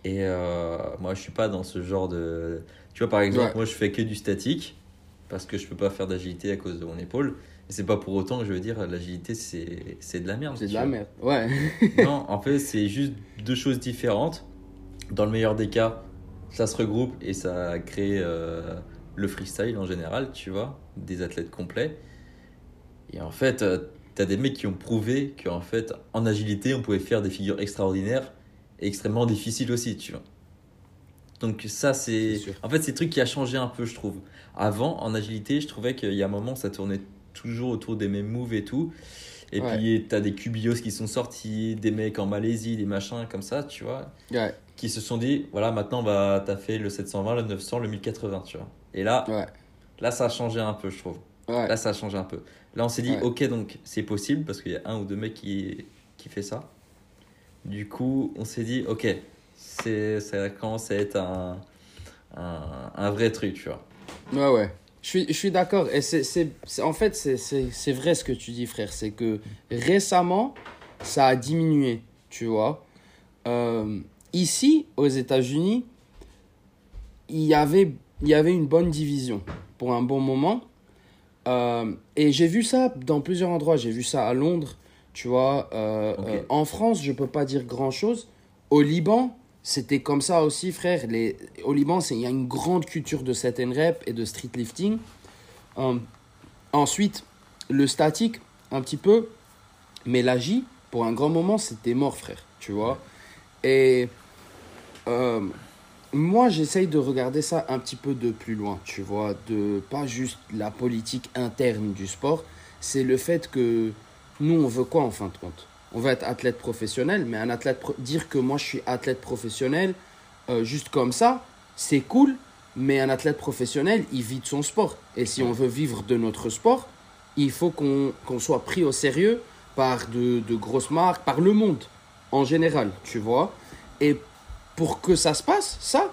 Et euh, moi, je suis pas dans ce genre de. Tu vois, par exemple, Ouais. moi, je fais que du statique parce que je peux pas faire d'agilité à cause de mon épaule. Et c'est pas pour autant que je veux dire l'agilité, c'est de la merde. C'est de tu la vois. merde. Ouais. Non, en fait, c'est juste deux choses différentes. Dans le meilleur des cas, ça se regroupe et ça crée euh, le freestyle en général, tu vois, des athlètes complets. Et en fait, euh, t'as des mecs qui ont prouvé qu'en fait, en agilité, on pouvait faire des figures extraordinaires extrêmement difficiles aussi, tu vois. Donc ça, c'est... En fait, c'est le truc qui a changé un peu, je trouve. Avant, en agilité, je trouvais qu'il y a un moment, ça tournait toujours autour des mêmes moves et tout. Et Ouais. puis, t'as des cubios qui sont sortis, des mecs en Malaisie, des machins comme ça, tu vois, Ouais. qui se sont dit, voilà, maintenant, bah, t'as fait le 720, le 900, le 1080, tu vois. Et là, Ouais. là, ça a changé un peu, je trouve. Là, ça a changé un peu. Là, on s'est dit, ok, donc c'est possible parce qu'il y a un ou deux mecs qui, qui fait ça. Du coup, on s'est dit, ok, ça commence à être un, un, un vrai truc, tu vois. Ouais, ouais. Je suis, je suis d'accord. Et c'est, en fait, c'est vrai ce que tu dis, frère. C'est que récemment, ça a diminué, tu vois. Euh, ici, aux États-Unis, il y avait, il y avait une bonne division pour un bon moment. Euh, et j'ai vu ça dans plusieurs endroits. J'ai vu ça à Londres, tu vois. Euh, euh, en France, je peux pas dire grand-chose. Au Liban, c'était comme ça aussi, frère. Les... Au Liban, c'est- il y a une grande culture de set and rep et de street lifting. Euh, ensuite, le statique, un petit peu. Mais la J, pour un grand moment, c'était mort, frère. Tu vois. Et euh, moi, j'essaye de regarder ça un petit peu de plus loin, tu vois. De pas juste la politique interne du sport. C'est le fait que nous, on veut quoi en fin de compte? On veut être athlète professionnel, mais un athlète pro- dire que moi je suis athlète professionnel euh, juste comme ça, c'est cool, mais un athlète professionnel, il vit de son sport. Et si on veut vivre de notre sport, il faut qu'on qu'on soit pris au sérieux par de, de grosses marques, par le monde en général, tu vois? Et pour que ça se passe, ça,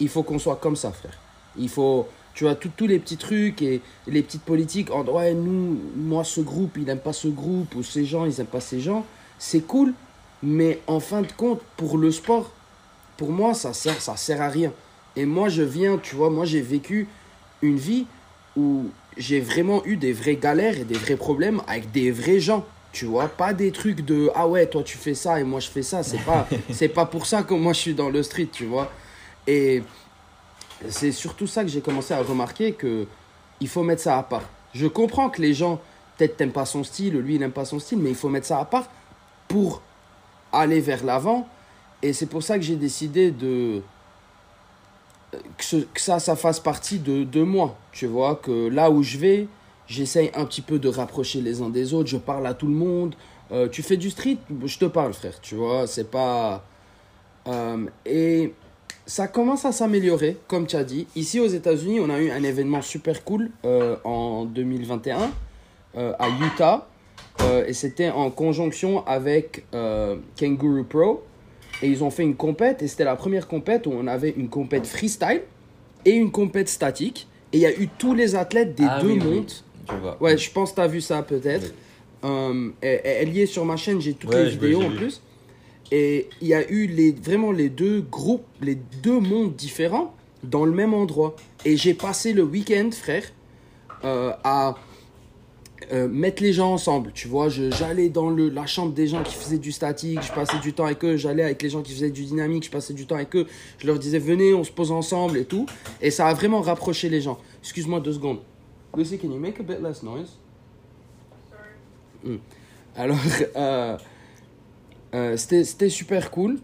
il faut qu'on soit comme ça, frère. Il faut, tu vois, tout- tous les petits trucs et les petites politiques en ouais, nous, moi, ce groupe, il n'aime pas ce groupe, ou ces gens, ils n'aiment pas ces gens. C'est cool, mais en fin de compte, pour le sport, pour moi, ça sert, ça sert à rien. Et moi, je viens, tu vois, moi, j'ai vécu une vie où j'ai vraiment eu des vraies galères et des vrais problèmes avec des vrais gens. Tu vois, pas des trucs de ah ouais, toi tu fais ça et moi je fais ça. C'est pas, c'est pas pour ça que moi je suis dans le street, tu vois. Et c'est surtout ça que j'ai commencé à remarquer que il faut mettre ça à part. Je comprends que les gens, peut-être t'aimes pas son style, lui il n'aime pas son style, mais il faut mettre ça à part pour aller vers l'avant. Et c'est pour ça que j'ai décidé de que ça, ça fasse partie de, de moi. Tu vois, que là où je vais, j'essaye un petit peu de rapprocher les uns des autres. Je parle à tout le monde. Euh, tu fais du street, je te parle, frère. Tu vois, c'est pas. Euh, et ça commence à s'améliorer, comme tu as dit. Ici aux États-Unis, on a eu un événement super cool euh, en 2021 euh, à Utah. Euh, et c'était en conjonction avec euh, Kangaroo Pro. Et ils ont fait une compète. Et c'était la première compète où on avait une compète freestyle et une compète statique. Et il y a eu tous les athlètes des Ah deux oui, mondes. Ouais, je pense que tu as vu ça peut-être. Oui. Euh, elle, y est sur ma chaîne, j'ai toutes Ouais, les vidéos en plus. Et il y a eu les, vraiment les deux groupes, les deux mondes différents dans le même endroit. Et j'ai passé le week-end, frère, euh, à euh, mettre les gens ensemble. Tu vois, j'allais dans le, la chambre des gens qui faisaient du statique, je passais du temps avec eux. J'allais avec les gens qui faisaient du dynamique, je passais du temps avec eux. Je leur disais, venez, on se pose ensemble et tout. Et ça a vraiment rapproché les gens. Excuse-moi deux secondes. Lucy, can you make a bit less noise? Hmm. Alors, euh, euh, c'était super cool.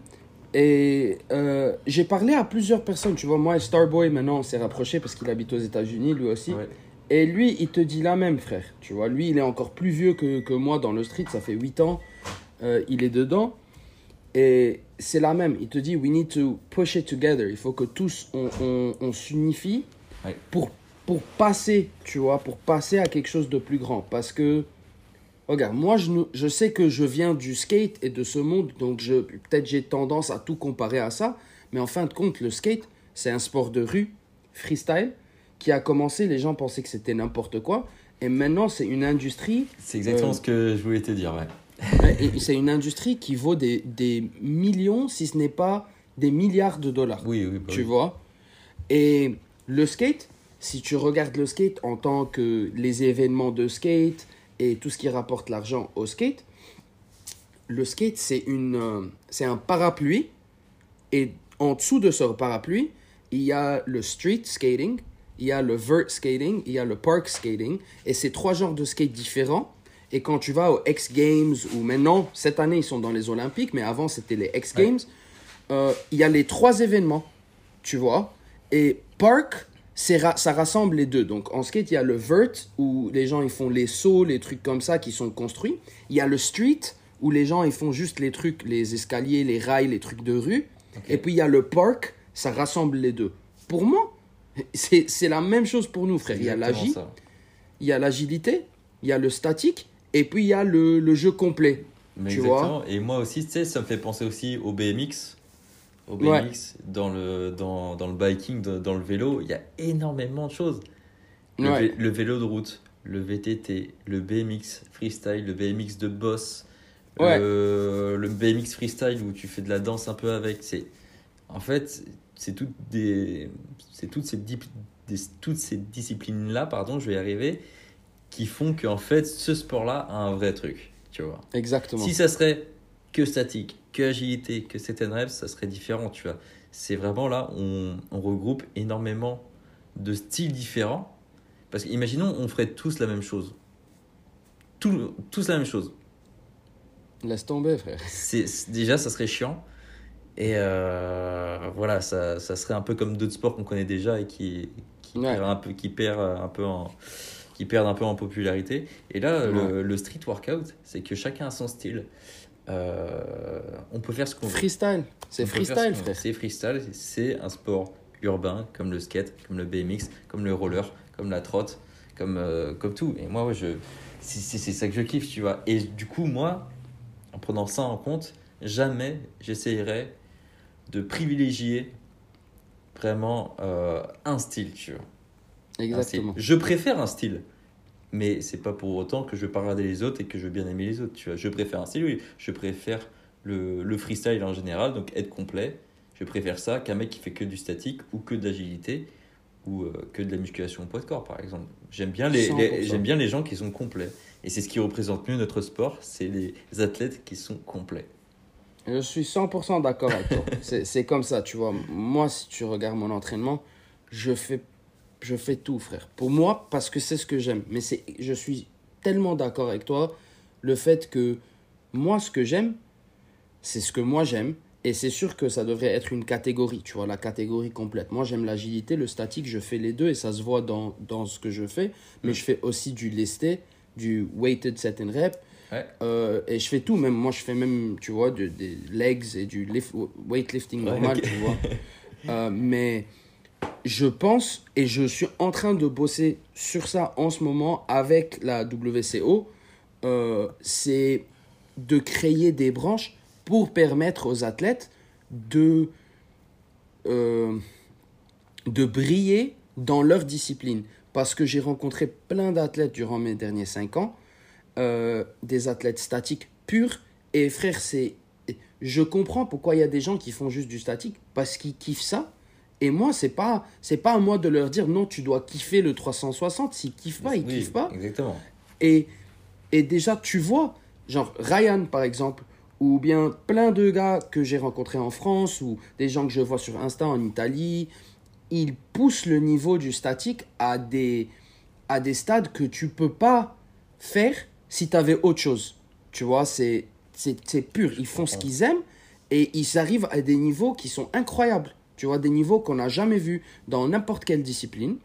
Et euh, j'ai parlé à plusieurs personnes. Tu vois, moi et Starboy, maintenant, on s'est rapproché parce qu'il habite aux États-Unis, lui aussi. Ouais. Et lui, il te dit la même, frère. Tu vois, lui, il est encore plus vieux que, que moi dans le street. Ça fait 8 ans. Euh, il est dedans. Et c'est la même. Il te dit, we need to push it together. Il faut que tous, on, on, on s'unifie Ouais. pour, pour passer, tu vois, pour passer à quelque chose de plus grand. Parce que, regarde, moi, je, je sais que je viens du skate et de ce monde. Donc, je peut-être j'ai tendance à tout comparer à ça. Mais en fin de compte, le skate, c'est un sport de rue, freestyle, qui a commencé, les gens pensaient que c'était n'importe quoi. Et maintenant, c'est une industrie. C'est exactement Euh, ce que je voulais te dire, ouais. C'est une industrie qui vaut des, des millions, si ce n'est pas des milliards de dollars. Oui, oui, bah tu oui. vois? Et le skate, si tu regardes le skate en tant que les événements de skate et tout ce qui rapporte l'argent au skate, le skate, c'est une, euh, c'est un parapluie. Et en dessous de ce parapluie, il y a le street skating, il y a le vert skating, il y a le park skating. Et c'est trois genres de skate différents. Et quand tu vas aux X Games, ou maintenant, cette année, ils sont dans les Olympiques, mais avant, c'était les X Ouais. Games, euh, il y a les trois événements, tu vois. Et park, ra- ça rassemble les deux. Donc en skate, il y a le vert, où les gens ils font les sauts, les trucs comme ça qui sont construits. Il y a le street, où les gens ils font juste les trucs, les escaliers, les rails, les trucs de rue. Et puis il y a le park, ça rassemble les deux. Pour moi, c'est la même chose pour nous, frère. Il y a Exactement l'agi, ça. il y a l'agilité, il y a le statique, et puis il y a le, le jeu complet. Mais Tu exactement. Et moi aussi, tu sais, ça me fait penser aussi au BMX. Au BMX, Ouais. dans, le, dans, dans le biking, dans, dans le vélo, il y a énormément de choses. Le, Ouais. vé- le vélo de route, le VTT, le BMX freestyle, le BMX de boss, Ouais. le BMX freestyle où tu fais de la danse un peu avec. C'est en fait, c'est toutes des, c'est toutes ces dip- des- toutes ces disciplines là, pardon, je vais y arriver, qui font qu'en fait ce sport-là a un vrai truc, tu vois. Exactement. Si ça serait que statique, que agilité, que certaines reps, ça serait différent, tu vois. C'est vraiment là, on, on regroupe énormément de styles différents. Parce qu'imaginons, on ferait tous la même chose. Tout- tous la même chose. Laisse tomber, frère. C'est, déjà, ça serait chiant. Et euh, voilà, ça, ça serait un peu comme d'autres sports qu'on connaît déjà et qui, qui, Ouais. perdent un peu, qui, perdent un peu en, qui perdent un peu en popularité. Et là, le, le street workout, c'est que chacun a son style. Euh, on peut faire ce qu'on veut. Freestyle. C'est freestyle, frère. C'est freestyle, c'est un sport urbain comme le skate, comme le BMX, comme le roller, comme la trotte, comme, euh, comme tout. Et moi, ouais, je, c'est c'est- ça que je kiffe, tu vois. Et du coup, moi, en prenant ça en compte, jamais j'essayerais de privilégier vraiment euh, un style, tu vois. Style. Exactement. Je préfère un style. Mais c'est pas pour autant que je vais pas regarder les autres et que je vais bien aimer les autres. Tu vois. Je préfère un style, oui. Je préfère le, le freestyle en général, donc être complet. Je préfère ça qu'un mec qui fait que du statique ou que de l'agilité ou euh, que de la musculation au poids de corps, par exemple. J'aime bien les, les- 100%. j'aime bien les gens qui sont complets. Et c'est ce qui représente mieux notre sport, c'est les athlètes qui sont complets. Je suis 100% d'accord avec toi. C'est c'est comme ça, tu vois. Moi, si tu regardes mon entraînement, je fais, je fais tout, frère. Pour moi, parce que c'est ce que j'aime. Mais c'est, je suis tellement d'accord avec toi. Le fait que moi, ce que j'aime, c'est ce que moi j'aime. Et c'est sûr que ça devrait être une catégorie, tu vois, la catégorie complète. Moi, j'aime l'agilité, le statique, je fais les deux et ça se voit dans, dans ce que je fais. Mais Mm. je fais aussi du lesté, du weighted set and rep. Ouais. Euh, et je fais tout, même moi je fais même, tu vois, de- des legs et du lift, weightlifting Ouais, normal, tu vois. Euh, mais je pense, et je suis en train de bosser sur ça en ce moment avec la WCO, euh, c'est de créer des branches pour permettre aux athlètes de, euh, de briller dans leur discipline. Parce que j'ai rencontré plein d'athlètes durant mes derniers 5 ans, euh, des athlètes statiques purs. Et frère, c'est, je comprends pourquoi il y a des gens qui font juste du statique, parce qu'ils kiffent ça. Et moi, c'est pas, c'est pas à moi de leur dire non, tu dois kiffer le 360. S'ils kiffent pas, ils Oui, kiffent pas. Exactement. Et, et déjà, tu vois, genre Ryan par exemple, ou bien plein de gars que j'ai rencontrés en France, ou des gens que je vois sur Insta en Italie, ils poussent le niveau du statique à des, à des stades que tu peux pas faire si tu avais autre chose. Tu vois, c'est c'est c'est pur. Ils font ce qu'ils aiment et ils arrivent à des niveaux qui sont incroyables. Tu vois, des niveaux qu'on n'a jamais vus dans n'importe quelle discipline.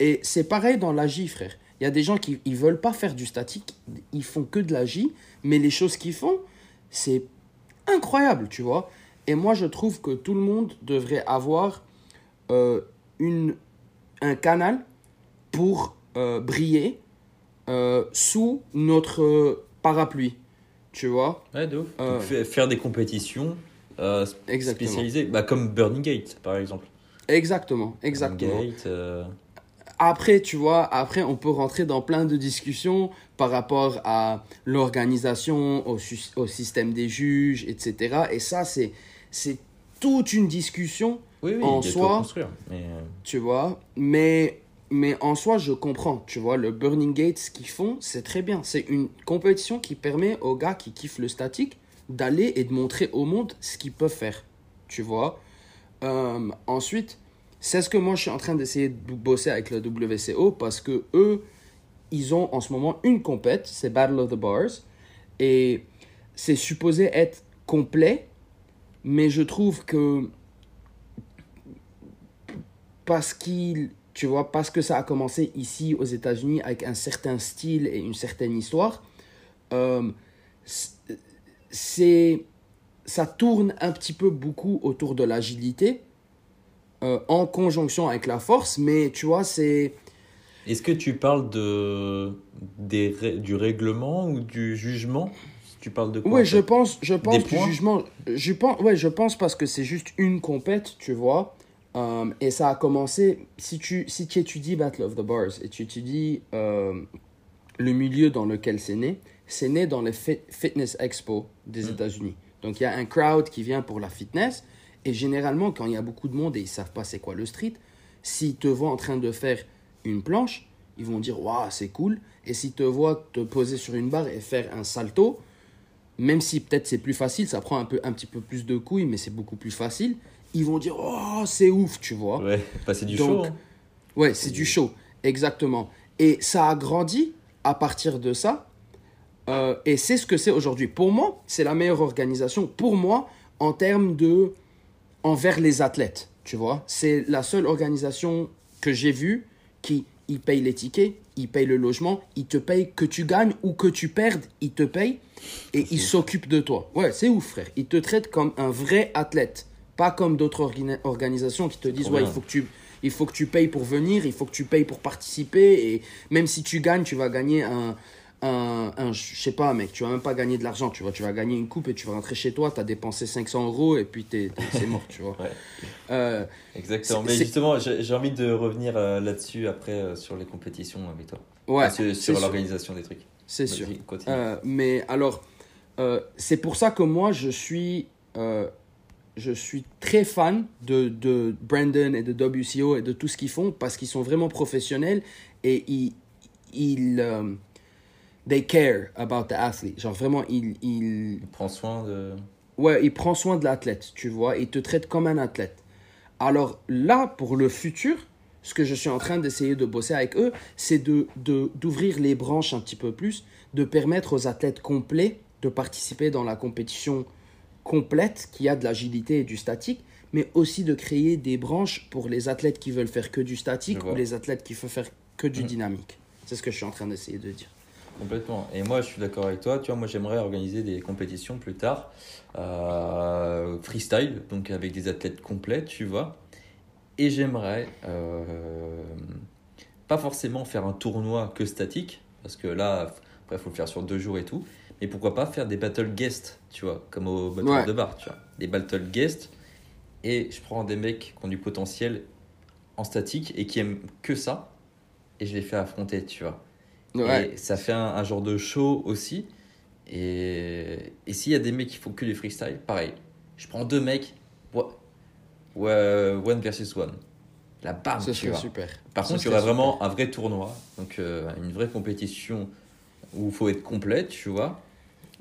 Et c'est pareil dans l'AJ, frère. Il y a des gens qui ils veulent pas faire du statique, ils font que de l'AJ, mais les choses qu'ils font, c'est incroyable, tu vois. Et moi, je trouve que tout le monde devrait avoir euh, une, un canal pour euh, briller euh, sous notre parapluie, tu vois? Ouais, de ouf. Donc, fa- faire des compétitions euh, bah, comme Burning Gate, par exemple. Exactement, exactement. Burning Gate, euh, après, tu vois, après, on peut rentrer dans plein de discussions par rapport à l'organisation, au, système des juges, etc. Et ça, c'est, toute une discussion, Oui, oui, En soi-. Mais, euh, tu vois. Mais, mais en soi, je comprends, tu vois. Le Burning Gate, ce qu'ils font, c'est très bien. C'est une compétition qui permet aux gars qui kiffent le statique d'aller et de montrer au monde ce qu'ils peuvent faire, tu vois. Euh, ensuite, c'est ce que moi je suis en train d'essayer de bosser avec le WCO parce que eux, ils ont en ce moment une compète, c'est Battle of the Bars, et c'est supposé être complet, mais je trouve que parce qu'il, tu vois, parce que ça a commencé ici aux États-Unis avec un certain style et une certaine histoire, euh, c'est ça tourne un petit peu beaucoup autour de l'agilité euh, en conjonction avec la force, mais tu vois, c'est Est-ce que tu parles de, des, du règlement ou du jugement? Tu parles de quoi en je pense, je pense du jugement. Je pense, ouais, je pense parce que c'est juste une compète, tu vois. Euh, et ça a commencé. Si tu, si tu étudies Battle of the Bars et tu étudies euh, le milieu dans lequel c'est né, c'est né dans les Fit- Fitness Expo des Mm. États-Unis. Donc il y a un crowd qui vient pour la fitness. Et généralement, quand il y a beaucoup de monde et ils savent pas c'est quoi le street, s'ils te voient en train de faire une planche, ils vont dire Waouh, c'est cool. Et s'ils te voient te poser sur une barre et faire un salto, même si peut-être c'est plus facile, ça prend un, peu, un petit peu plus de couilles, mais c'est beaucoup plus facile, ils vont dire Oh, c'est ouf, tu vois. Ouais, bah, c'est du Donc, show. hein. Ouais, c'est du show, exactement. Et ça a grandi à partir de ça. Euh, et c'est ce que c'est aujourd'hui. Pour moi, c'est la meilleure organisation. Pour moi, en termes de. envers les athlètes, tu vois. C'est la seule organisation que j'ai vue qui. Ils payent les tickets, ils payent le logement, ils te payent que tu gagnes ou que tu perdes, ils te payent et ils s'occupent de toi. Ouais, c'est ouf, frère. Ils te traitent comme un vrai athlète, pas comme d'autres organi- organisations qui te disent ouais, il faut que tu il faut que tu payes pour venir, il faut que tu payes pour participer. Et même si tu gagnes, tu vas gagner un. Un, un je sais pas, mec, tu vas même pas gagner de l'argent. Tu vois, tu vas gagner une coupe et tu vas rentrer chez toi, tu as dépensé 500 euros et puis t'es- c'est mort, tu vois. Ouais. Euh, Exactement. Mais justement, j'ai j'ai envie de revenir euh, là-dessus après euh, sur les compétitions avec toi. ouais, sur sur sûr. l'organisation des trucs. C'est sûr. Vas-y, mais alors, c'est pour ça que moi, je suis, je suis très fan de, de Brandon et de WCO et de tout ce qu'ils font parce qu'ils sont vraiment professionnels et ils, ils they care about the athlete. Genre vraiment, ils, Il prend soin de. ouais, il prend soin de l'athlète, tu vois, il te traite comme un athlète. Alors là, pour le futur, ce que je suis en train d'essayer de bosser avec eux, c'est de, de, d'ouvrir les branches un petit peu plus, de permettre aux athlètes complets de participer dans la compétition complète qui a de l'agilité et du statique, mais aussi de créer des branches pour les athlètes qui veulent faire que du statique ou les athlètes qui veulent faire que du Mhm. dynamique. C'est ce que je suis en train d'essayer de dire. Complètement. Et moi, je suis d'accord avec toi. Tu vois, moi, j'aimerais organiser des compétitions plus tard, euh, freestyle, donc avec des athlètes complets, tu vois. Et j'aimerais euh, pas forcément faire un tournoi que statique, parce que là, après, il faut le faire sur deux jours et tout. Mais pourquoi pas faire des battle guests, tu vois, comme au battle Ouais. de bar, tu vois. Des battle guests. Et je prends des mecs qui ont du potentiel en statique et qui aiment que ça. Et je les fais affronter, tu vois. Ouais, Et ça fait un, un genre de show aussi. Et, et s'il y a des mecs qui font que du freestyle, pareil. Je prends deux mecs, one versus one. La bam, ce tu vois. super. Par Ce contre, il y vraiment un vrai tournoi, donc euh, une vraie compétition où il faut être complet, tu vois,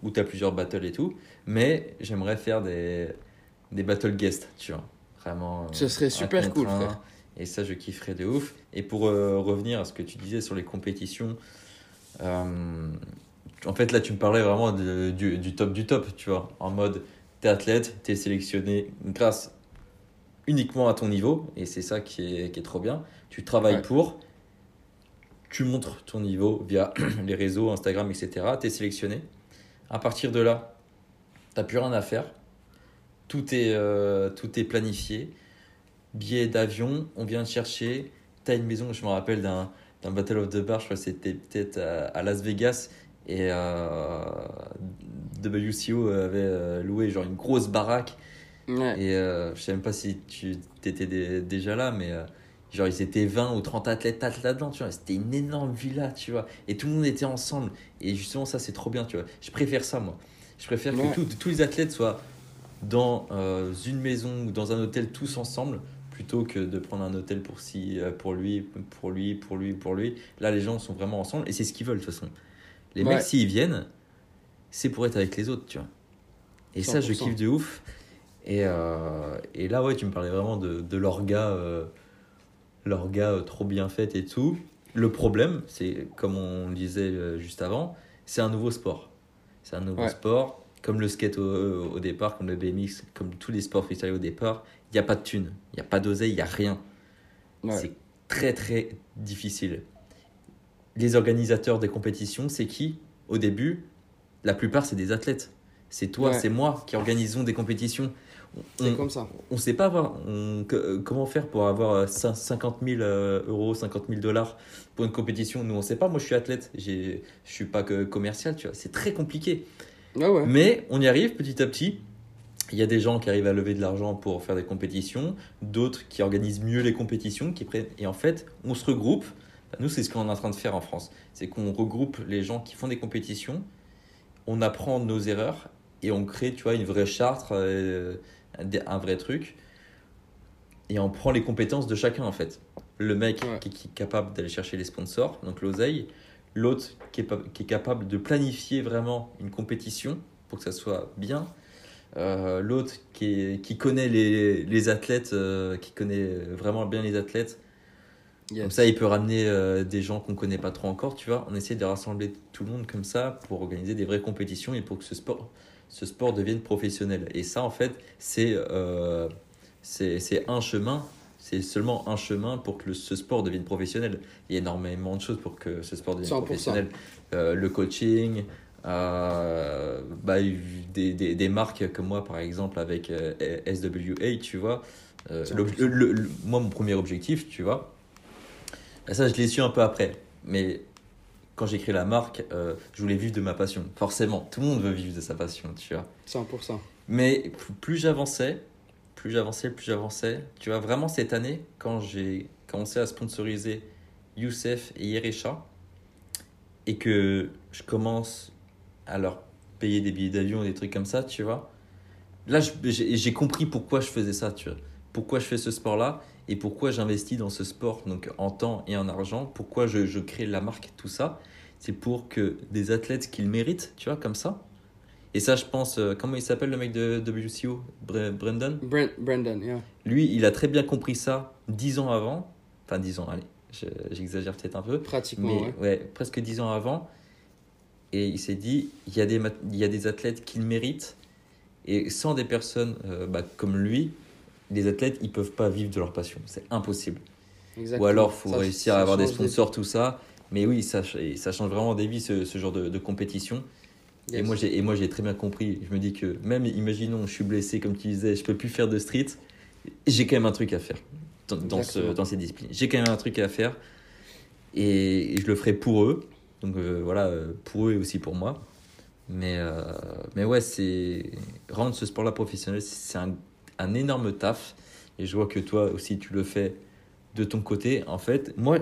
où tu as plusieurs battles et tout. Mais j'aimerais faire des, des battle guests, tu vois. Vraiment. Ce serait super cool, frère. Et ça, je kifferais de ouf. Et pour euh, revenir à ce que tu disais sur les compétitions, euh, en fait, là, tu me parlais vraiment de- du, du top du top, tu vois. En mode, t'es athlète, t'es sélectionné grâce uniquement à ton niveau. Et c'est ça qui est, qui est trop bien. Tu travailles Ouais. pour, tu montres ton niveau via les réseaux, Instagram, etc. T'es sélectionné. À partir de là, t'as plus rien à faire. Tout est, euh, tout est planifié. Billet d'avion, on vient te chercher. T'as une maison, je me rappelle d'un Battle of the Bar, je crois que c'était peut-être à, à Las Vegas. Et euh, WCO avait euh, loué genre une grosse baraque. Ouais. Et euh, je sais même pas si tu étais déjà là, mais euh, Genre, ils étaient 20 ou 30 athlètes là-dedans, tu vois. C'était une énorme villa, tu vois. Et tout le monde était ensemble. Et justement, ça, c'est trop bien, tu vois. Je préfère ça, moi. Je préfère Ouais. que tout- tous les athlètes soient dans une maison ou dans un hôtel tous ensemble plutôt que de prendre un hôtel pour, si, euh, pour lui, pour lui, pour lui, pour lui. Là, les gens sont vraiment ensemble et c'est ce qu'ils veulent, de toute façon. Les Ouais. mecs, s'ils viennent, c'est pour être avec les autres, tu vois. Et ça, je 100%. kiffe de ouf. Et, euh, et là, ouais, tu me parlais vraiment de, de l'orga, euh, l'orga euh, trop bien faite et tout. Le problème, c'est, comme on le disait juste avant, c'est un nouveau sport. C'est un nouveau Ouais. sport, comme le skate au, au départ, comme le BMX, comme tous les sports freestyle au départ. Il n'y a pas de thunes, il n'y a pas d'oseille, il n'y a rien. Ouais. C'est très très difficile. Les organisateurs des compétitions, c'est qui? Au début, la plupart, c'est des athlètes. C'est toi, Ouais. c'est moi qui organisons des compétitions. C'est On comme ça. ne sait pas avoir, on- que- euh, comment faire pour avoir euh, cin- 50 000 euh, euros, 50 000 dollars pour une compétition? Nous, on ne sait pas. Moi, je suis athlète. Je suis pas que commercial, tu vois. C'est très compliqué. Ouais. Mais on y arrive petit à petit. Il y a des gens qui arrivent à lever de l'argent pour faire des compétitions, d'autres qui organisent mieux les compétitions, qui prennent... et en fait, on se regroupe. Nous, c'est ce qu'on est en train de faire en France. C'est qu'on regroupe les gens qui font des compétitions, on apprend nos erreurs et on crée, tu vois, une vraie charte, euh, un vrai truc. Et on prend les compétences de chacun, en fait. Le mec Ouais. qui est capable d'aller chercher les sponsors, donc l'oseille. L'autre qui est, pas- qui est capable de planifier vraiment une compétition pour que ça soit bien. Euh, L'autre qui, connaît les, les athlètes, euh, qui connaît vraiment bien les athlètes. Yes. Comme ça, il peut ramener euh, des gens qu'on connaît pas trop encore, tu vois. On essaie de rassembler tout le monde comme ça pour organiser des vraies compétitions et pour que ce sport, ce sport devienne professionnel. Et ça, en fait, c'est c'est un chemin. C'est seulement un chemin pour que le- ce sport devienne professionnel. Il y a énormément de choses pour que ce sport devienne 100%. professionnel. Euh, le coaching, euh, bah, des, des, des marques comme moi, par exemple, avec euh, SWA, tu vois. 100%. l'ob- le- le- le- moi, mon premier objectif, tu vois, bah, ça, je l'ai su un peu après. Mais quand j'ai créé la marque, euh, je voulais vivre de ma passion. Forcément, tout le monde veut vivre de sa passion, tu vois. 100%. Mais plus j'avançais, plus j'avançais, plus j'avançais. Tu vois, vraiment cette année, quand j'ai commencé à sponsoriser Youssef et Yerecha, et que je commence à leur payer des billets d'avion et des trucs comme ça, tu vois, là, j'ai compris pourquoi je faisais ça, tu vois. Pourquoi je fais ce sport-là et pourquoi j'investis dans ce sport, donc en temps et en argent, pourquoi je, je crée la marque, tout ça. C'est pour que des athlètes qui le méritent, tu vois, comme ça, et ça, je pense, euh, comment il s'appelle le mec de WCO Bre- Brendan Brent, Brandon, yeah. Lui, il a très bien compris ça dix ans avant. Enfin, dix ans, allez, je- j'exagère peut-être un peu. Pratiquement, Mais ouais. ouais, presque dix ans avant. Et il s'est dit, il y, a des, il y a des athlètes qui le méritent. Et sans des personnes euh, bah, comme lui, les athlètes, ils peuvent pas vivre de leur passion. C'est impossible. Exactement. Ou alors, il faut Ça- réussir ça à avoir des sponsors, tout ça. Mais oui, ça, ch- ça change vraiment des vies, ce, ce genre de, de compétition. Et moi, j'ai, et moi, j'ai très bien compris. Je me dis que même, imaginons, je suis blessé, comme tu disais, je peux plus faire de street. J'ai quand même un truc à faire dans, dans, ce, dans ces disciplines. J'ai quand même un truc à faire. Et, et je le ferai pour eux. Donc euh, voilà, euh, pour eux et aussi pour moi. Mais, euh, mais ouais, c'est rendre ce sport-là professionnel, c'est un, un énorme taf. Et je vois que toi aussi, tu le fais de ton côté. En fait, moi,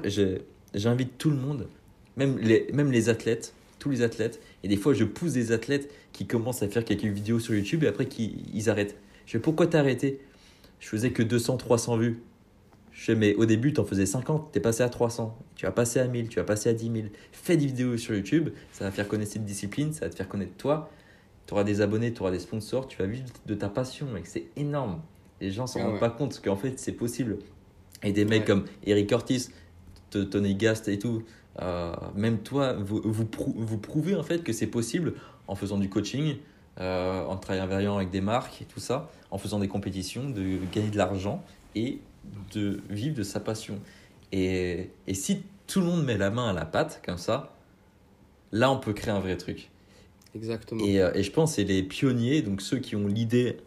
j'invite tout le monde, même les, même les athlètes, tous les athlètes. Et des fois, je pousse des athlètes qui commencent à faire quelques vidéos sur YouTube et après, qui, ils arrêtent. Je fais pourquoi t'as arrêté? Je faisais que 200, 300 vues. Je fais, mais au début, tu en faisais 50, tu es passé à 300, tu vas passer à 1000, tu vas passer à 10 000. Fais des vidéos sur YouTube, ça va faire connaître cette discipline, ça va te faire connaître toi. Tu auras des abonnés, tu auras des sponsors, tu vas vivre de ta passion, mec. C'est énorme. Les gens s'en Ah rendent pas compte qu'en fait, c'est possible. Et des mecs comme Eric Ortiz, Tony Gast et tout, même toi, vous, vous, prou- vous prouvez en fait que c'est possible en faisant du coaching, euh, en travaillant avec des marques et tout ça, en faisant des compétitions, de gagner de l'argent et de vivre de sa passion. Et, et si tout le monde met la main à la pâte comme ça, là on peut créer un vrai truc. Exactement. Et, euh, et je pense que c'est les pionniers, donc ceux qui ont l'idée,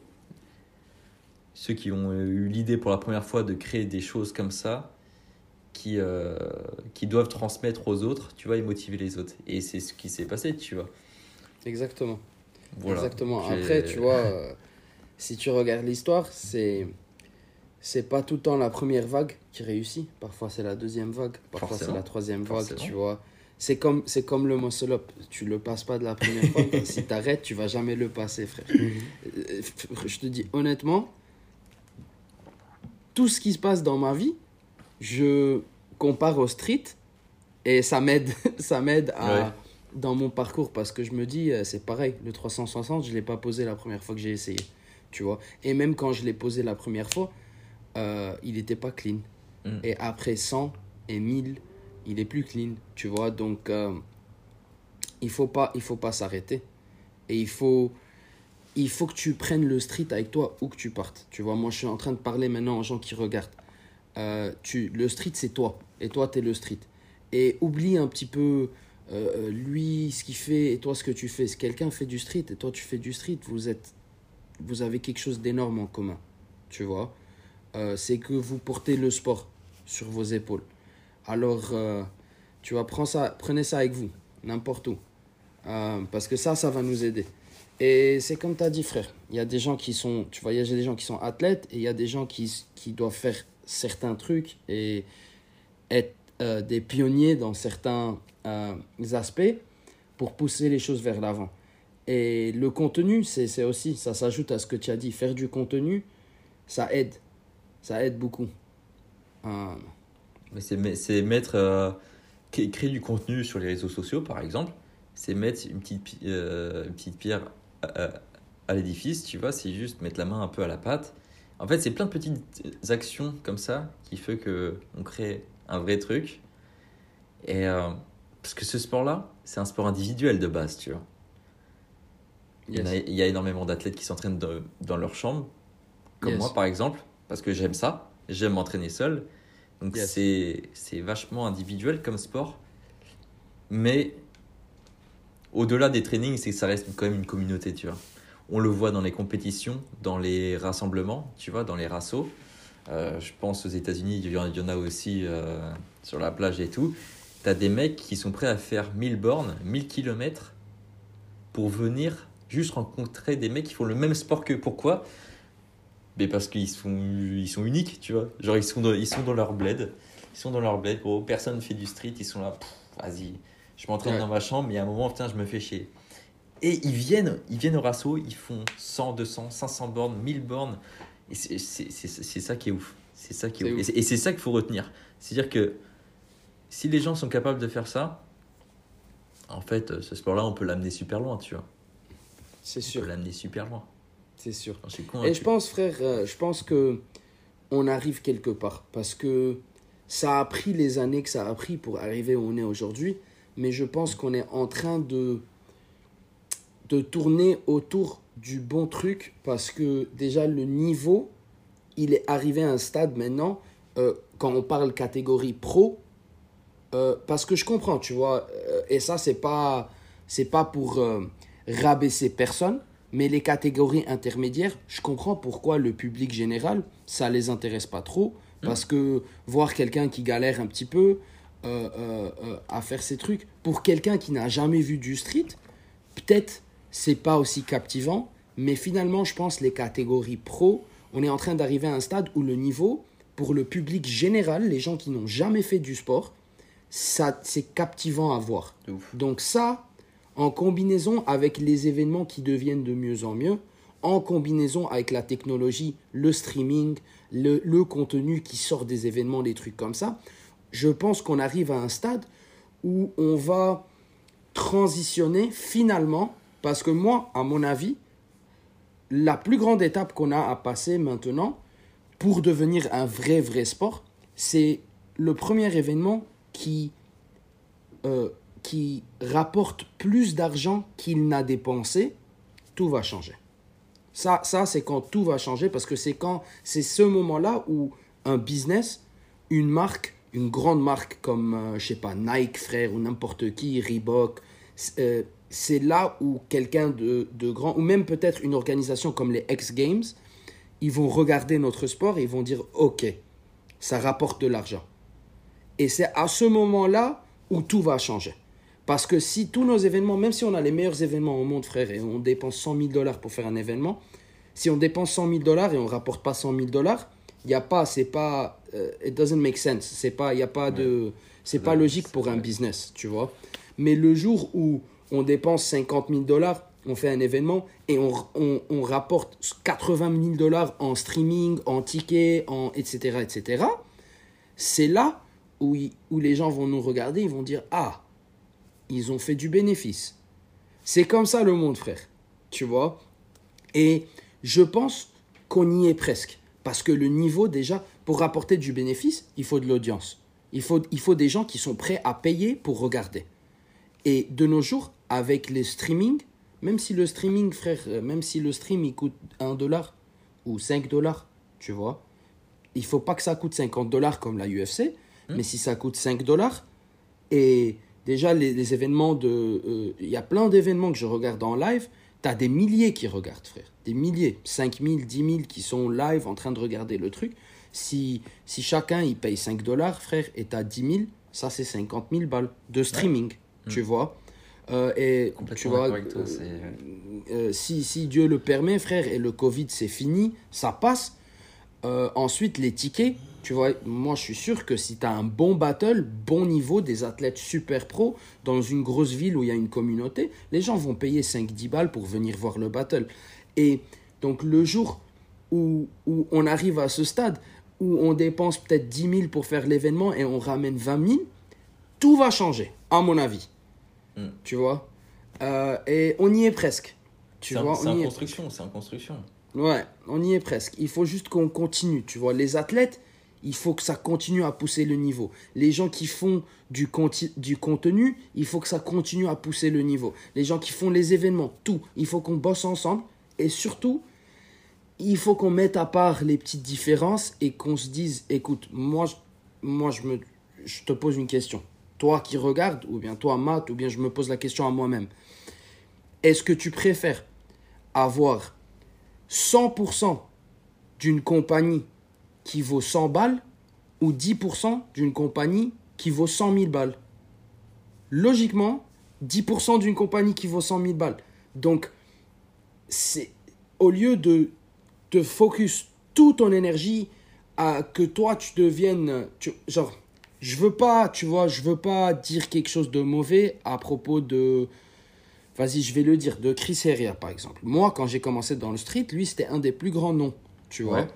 ceux qui ont euh, eu l'idée pour la première fois de créer des choses comme ça, qui, euh, qui doivent transmettre aux autres, tu vois, et motiver les autres. Et c'est ce qui s'est passé, tu vois. Exactement. Voilà. Exactement. Après, tu vois, euh, si tu regardes l'histoire, c'est c'est pas tout le temps la première vague qui réussit. Parfois, c'est la deuxième vague. Parfois, c'est la troisième vague, Forcément. tu vois. C'est comme, c'est comme le muscle up. Tu le passes pas de la première fois. si t'arrêtes, tu vas jamais le passer, frère. Euh, Je te dis honnêtement, tout ce qui se passe dans ma vie, je compare au street et ça m'aide, ça m'aide à Ouais. dans mon parcours parce que je me dis euh, c'est pareil, le 360, je l'ai pas posé la première fois que j'ai essayé, tu vois. Et même quand je l'ai posé la première fois, euh, il était pas clean. Mm. Et après 100 et 1000, il est plus clean, tu vois. Donc euh, il faut pas il faut pas s'arrêter et il faut il faut que tu prennes le street avec toi où que tu partes. Tu vois, moi je suis en train de parler maintenant aux gens qui regardent. Euh, tu, le street c'est toi et toi tu es le street. Et oublie un petit peu euh, lui ce qu'il fait et toi ce que tu fais. Si quelqu'un fait du street et toi tu fais du street, vous êtes vous avez quelque chose d'énorme en commun. Tu vois, Euh, c'est que vous portez le sport sur vos épaules. Alors euh, tu vois, prends ça, prenez ça avec vous, n'importe où. Euh, parce que ça, ça va nous aider. Et c'est comme tu as dit, frère. Il y a des gens qui sont, tu vois, il y a des gens qui sont athlètes et il y a des gens qui, qui doivent faire certains trucs et être euh, des pionniers dans certains euh, aspects pour pousser les choses vers l'avant. Et le contenu, c'est aussi, ça s'ajoute à ce que tu as dit. Faire du contenu, ça aide. Ça aide beaucoup. Euh, c'est me- c'est mettre. cré- créer du contenu sur les réseaux sociaux, par exemple, c'est mettre une petite, une petite pierre à, à- à l'édifice, tu vois, c'est juste mettre la main un peu à la pâte. En fait, c'est plein de petites actions comme ça qui fait que on crée un vrai truc. Et euh, parce que ce sport-là, c'est un sport individuel de base, tu vois. Il y, a, yes. il y a énormément d'athlètes qui s'entraînent dans, dans leur chambre, comme Yes. moi par exemple, parce que j'aime ça, j'aime m'entraîner seul. Donc Yes. c'est c'est vachement individuel comme sport. Mais au-delà des trainings, c'est que ça reste quand même une communauté, tu vois. On le voit dans les compétitions, dans les rassemblements, tu vois, dans les rassos. Euh, je pense aux États-Unis, il y en a aussi euh, sur la plage et tout. T'as des mecs qui sont prêts à faire 1000 bornes, 1000 kilomètres pour venir juste rencontrer des mecs qui font le même sport que Pourquoi? Mais parce qu'ils sont, ils sont uniques, tu vois. Genre, ils sont, dans, ils sont dans leur bled. Ils sont dans leur bled, gros. Personne ne fait du street. Ils sont là, vas-y. Je m'entraîne Ouais. dans ma chambre, mais à un moment, putain, je me fais chier. Et ils viennent, ils viennent au rasso, ils font 100, 200, 500 bornes, 1000 bornes. Et c'est ça qui est ouf. C'est ça qui est ouf. Et ouf. c'est- Et c'est ça qu'il faut retenir. C'est-à-dire que si les gens sont capables de faire ça, en fait, euh, ce sport-là, on peut l'amener super loin, tu vois. C'est On peut sûr, l'amener super loin. c'est sûr. Suis Et convaincu. je pense, frère, euh, je pense que on arrive quelque part parce que ça a pris les années que ça a pris pour arriver où on est aujourd'hui, mais je pense qu'on est en train de de tourner autour du bon truc parce que déjà le niveau, il est arrivé à un stade maintenant euh, quand on parle catégorie pro, euh, parce que je comprends, tu vois, euh, et ça c'est pas c'est pas pour rabaisser personne, mais les catégories intermédiaires, je comprends pourquoi le public général, ça les intéresse pas trop, parce que voir quelqu'un qui galère un petit peu à faire ces trucs, pour quelqu'un qui n'a jamais vu du street, peut-être c'est pas aussi captivant, mais finalement, je pense les catégories pro, on est en train d'arriver à un stade où le niveau, pour le public général, les gens qui n'ont jamais fait du sport, ça c'est captivant à voir. Donc ça, en combinaison avec les événements qui deviennent de mieux en mieux, en combinaison avec la technologie, le streaming, le, le contenu qui sort des événements, des trucs comme ça, je pense qu'on arrive à un stade où on va transitionner finalement, parce que moi, à mon avis, la plus grande étape qu'on a à passer maintenant pour devenir un vrai, vrai sport, c'est le premier événement qui, euh, qui rapporte plus d'argent qu'il n'a dépensé, tout va changer. Ça, ça c'est quand tout va changer parce que c'est quand c'est ce moment-là où un business, une marque, une grande marque comme euh, je sais pas Nike frère ou n'importe qui, Reebok, euh, c'est là où quelqu'un de, de grand ou même peut-être une organisation comme les X Games, ils vont regarder notre sport et ils vont dire OK, ça rapporte de l'argent. Et c'est à ce moment-là où tout va changer. Parce que si tous nos événements, même si on a les meilleurs événements au monde, frère, et on dépense 100 000 dollars pour faire un événement, si on dépense 100 000 dollars et on rapporte pas 100 000 dollars, il y a pas, c'est pas, euh, it doesn't make sense. C'est pas, il a pas de, c'est pas logique pour un business, tu vois. Mais le jour où on dépense 50 000 dollars, on fait un événement et on, on, rapporte 80 000 dollars en streaming, en tickets, en etc. etc. C'est là où, où les gens vont nous regarder, ils vont dire ah, ils ont fait du bénéfice. C'est comme ça le monde, frère. Tu vois Et je pense qu'on y est presque. Parce que le niveau, déjà, pour rapporter du bénéfice, il faut de l'audience. Il faut, il faut des gens qui sont prêts à payer pour regarder. Et de nos jours, avec les streaming, même si le streaming, frère, euh, même si le stream il coûte 1 dollar ou 5 dollars, tu vois, il faut pas que ça coûte 50 dollars comme la UFC, mais si ça coûte 5 dollars, et déjà les, les événements de. euh, Il y a plein d'événements que je regarde en live, tu as des milliers qui regardent, frère. Des milliers, 5 000, 10 000 qui sont live en train de regarder le truc. Si, si chacun il paye 5 dollars, frère, et tu as 10 000, ça c'est 50 000 balles de streaming, tu vois. Euh, et tu vois, toi, euh, euh, si, si Dieu le permet, frère, et le Covid c'est fini, ça passe. Euh, ensuite, les tickets, tu vois, moi je suis sûr que si tu as un bon battle, bon niveau, des athlètes super pro, dans une grosse ville où il y a une communauté, les gens vont payer 5-10 balles pour venir voir le battle. Et donc le jour où, où on arrive à ce stade, où on dépense peut-être 10 000 pour faire l'événement et on ramène 20 000, tout va changer, à mon avis. Mm. Tu vois Euh, Et on y est presque. Tu C'est en- vois, c'est en construction, c'est en construction. Ouais, on y est presque. Il faut juste qu'on continue, tu vois. Les athlètes, il faut que ça continue à pousser le niveau. Les gens qui font du, du contenu, il faut que ça continue à pousser le niveau. Les gens qui font les événements, tout. Il faut qu'on bosse ensemble. Et surtout, il faut qu'on mette à part les petites différences et qu'on se dise, écoute, moi, moi je, me, je te pose une question. Toi qui regardes, ou bien toi, Matt, ou bien je me pose la question à moi-même. Est-ce que tu préfères avoir 100% d'une compagnie qui vaut 100 balles ou 10% d'une compagnie qui vaut 100 000 balles? Logiquement, 10% d'une compagnie qui vaut 100 000 balles. Donc, c'est au lieu de te focus toute ton énergie à que toi tu deviennes genre je veux pas tu vois je veux pas dire quelque chose de mauvais à propos de vas-y je vais le dire de Chris Heria par exemple moi quand j'ai commencé dans le street lui c'était un des plus grands noms tu vois Ouais.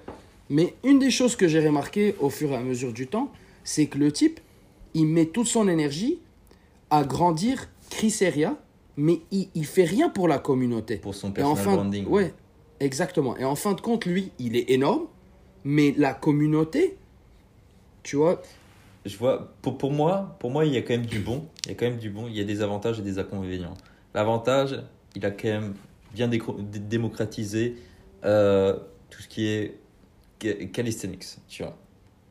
mais une des choses que j'ai remarqué au fur et à mesure du temps c'est que le type il met toute son énergie à grandir Chris Heria mais il, il fait rien pour la communauté Pour son et en personal fin, branding. Ouais, exactement. Et en fin de compte, lui, il est énorme, mais la communauté, tu vois, Je vois, pour, pour moi, pour moi, il y a quand même du bon. Il y a quand même du bon. Il y a des avantages et des inconvénients. L'avantage, il a quand même bien démocratisé euh, tout ce qui est ca- calisthenics, tu vois.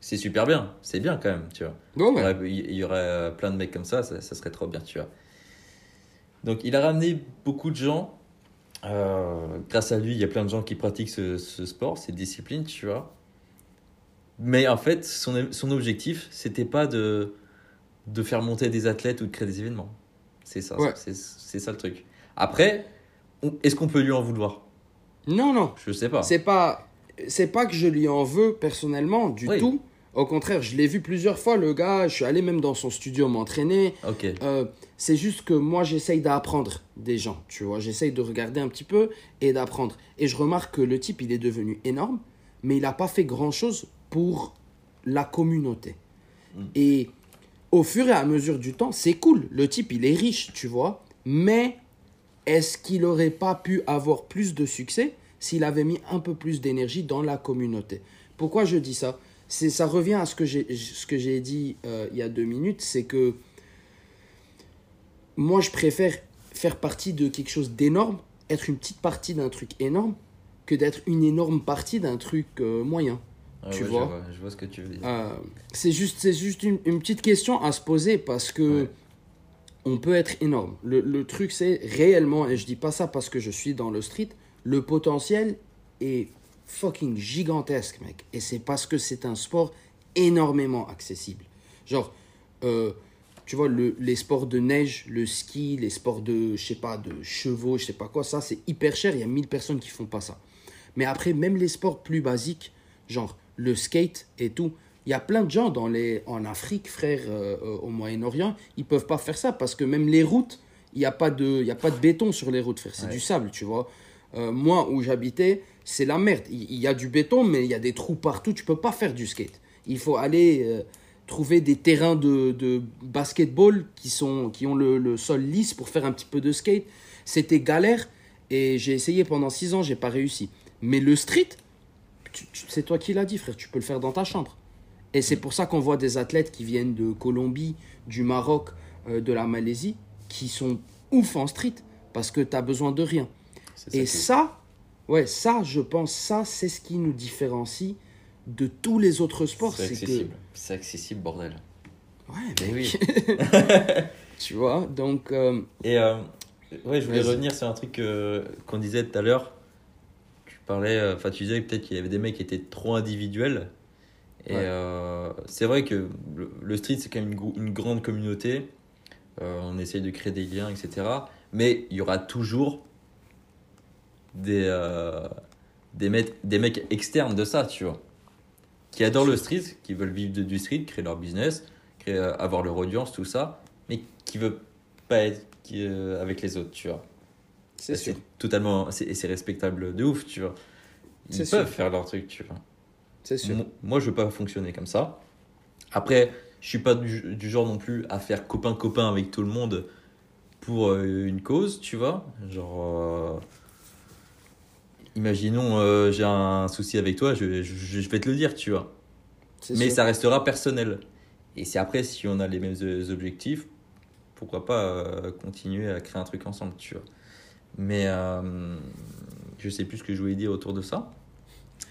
C'est super bien, c'est bien quand même, tu vois. Il y aurait- Il y aurait plein de mecs comme ça, ça, ça serait trop bien, tu vois. Donc, il a ramené beaucoup de gens. Euh, grâce à lui, il y a plein de gens qui pratiquent ce, ce sport, cette discipline, tu vois. Mais en fait, son, son objectif, c'était pas de, de faire monter des athlètes ou de créer des événements. C'est ça, Ouais. c'est ça le truc. Après, est-ce qu'on peut lui en vouloir? Non, non, Je sais pas. c'est pas, c'est pas que je lui en veux personnellement du Oui. tout. Au contraire, je l'ai vu plusieurs fois, le gars. Je suis allé même dans son studio m'entraîner. Ok. Euh, c'est juste que moi, j'essaye d'apprendre des gens, tu vois. J'essaye de regarder un petit peu et d'apprendre. Et je remarque que le type, il est devenu énorme, mais il n'a pas fait grand-chose pour la communauté. Mm. Et au fur et à mesure du temps, c'est cool. Le type, il est riche, tu vois. Mais est-ce qu'il n'aurait pas pu avoir plus de succès s'il avait mis un peu plus d'énergie dans la communauté? Pourquoi je dis ça? C'est, Ça revient à ce que j'ai, ce que j'ai dit euh, il y a deux minutes, c'est que moi, je préfère faire partie de quelque chose d'énorme, être une petite partie d'un truc énorme, que d'être une énorme partie d'un truc euh, moyen. Ah tu ouais, vois. je vois. Je vois ce que tu veux dire. Euh, c'est juste, c'est juste une, une petite question à se poser parce que Ouais. on peut être énorme. Le, le truc, c'est réellement, et je dis pas ça parce que je suis dans le street, le potentiel est fucking gigantesque, mec. Et c'est parce que c'est un sport énormément accessible. Genre, euh, tu vois, le, les sports de neige, le ski, les sports de, je sais pas, de chevaux, je sais pas quoi, ça, c'est hyper cher. Il y a 1000 personnes qui font pas ça. Mais après, même les sports plus basiques, genre le skate et tout. Il y a plein de gens dans les, en Afrique, frère, euh, euh, au Moyen-Orient, ils peuvent pas faire ça parce que même les routes, il n'y a, pas de- il y a pas de béton sur les routes, frère. C'est Ouais. du sable, tu vois. Euh, moi, où j'habitais, c'est la merde. Il y, a du béton, mais il y a des trous partout. Tu peux pas faire du skate. Il faut aller euh, trouver des terrains de, de basketball qui, sont, qui ont le, le sol lisse pour faire un petit peu de skate. C'était galère et j'ai essayé pendant six ans, j'ai pas réussi. Mais le street, c'est toi qui l'as dit, frère. Tu peux le faire dans ta chambre. Et c'est pour ça qu'on voit des athlètes qui viennent de Colombie, du Maroc, euh, de la Malaisie, qui sont ouf en street parce que tu as besoin de rien. Et ça, ouais, ça, je pense, ça, c'est ce qui nous différencie de tous les autres sports. c'est que. accessible. C'est accessible, bordel. Ouais, Mais mec, oui. tu vois, donc. euh, Et euh, ouais, je voulais revenir sur un truc qu'on disait tout à l'heure. Tu parlais, euh, enfin, tu disais peut-être qu'il y avait des mecs qui étaient trop individuels. Et Ouais. euh, c'est vrai que le, le street, c'est quand même une, grande communauté. Euh, on essaye de créer des liens, etc. Mais il y aura toujours des, euh, des, mecs, des mecs externes de ça, tu vois. Qui adorent le street, qui veulent vivre de- du street, créer leur business, créer, avoir leur audience, tout ça. Mais qui veulent pas être qui, avec les autres, tu vois. C'est sûr. totalement, et c'est respectable de ouf, tu vois. Ils peuvent sûr. faire leur truc, tu vois. C'est sûr. Mo- Moi, je veux pas fonctionner comme ça. Après, je suis pas du, du genre non plus à faire copain-copain avec tout le monde pour euh, une cause, tu vois. Genre, euh, imaginons, euh, j'ai un souci avec toi, je, je, je vais te le dire, tu vois. Mais sûr. ça restera personnel. Et c'est après, si on a les mêmes objectifs, pourquoi pas euh, continuer à créer un truc ensemble, tu vois. Mais euh, je sais plus ce que je voulais dire autour de ça.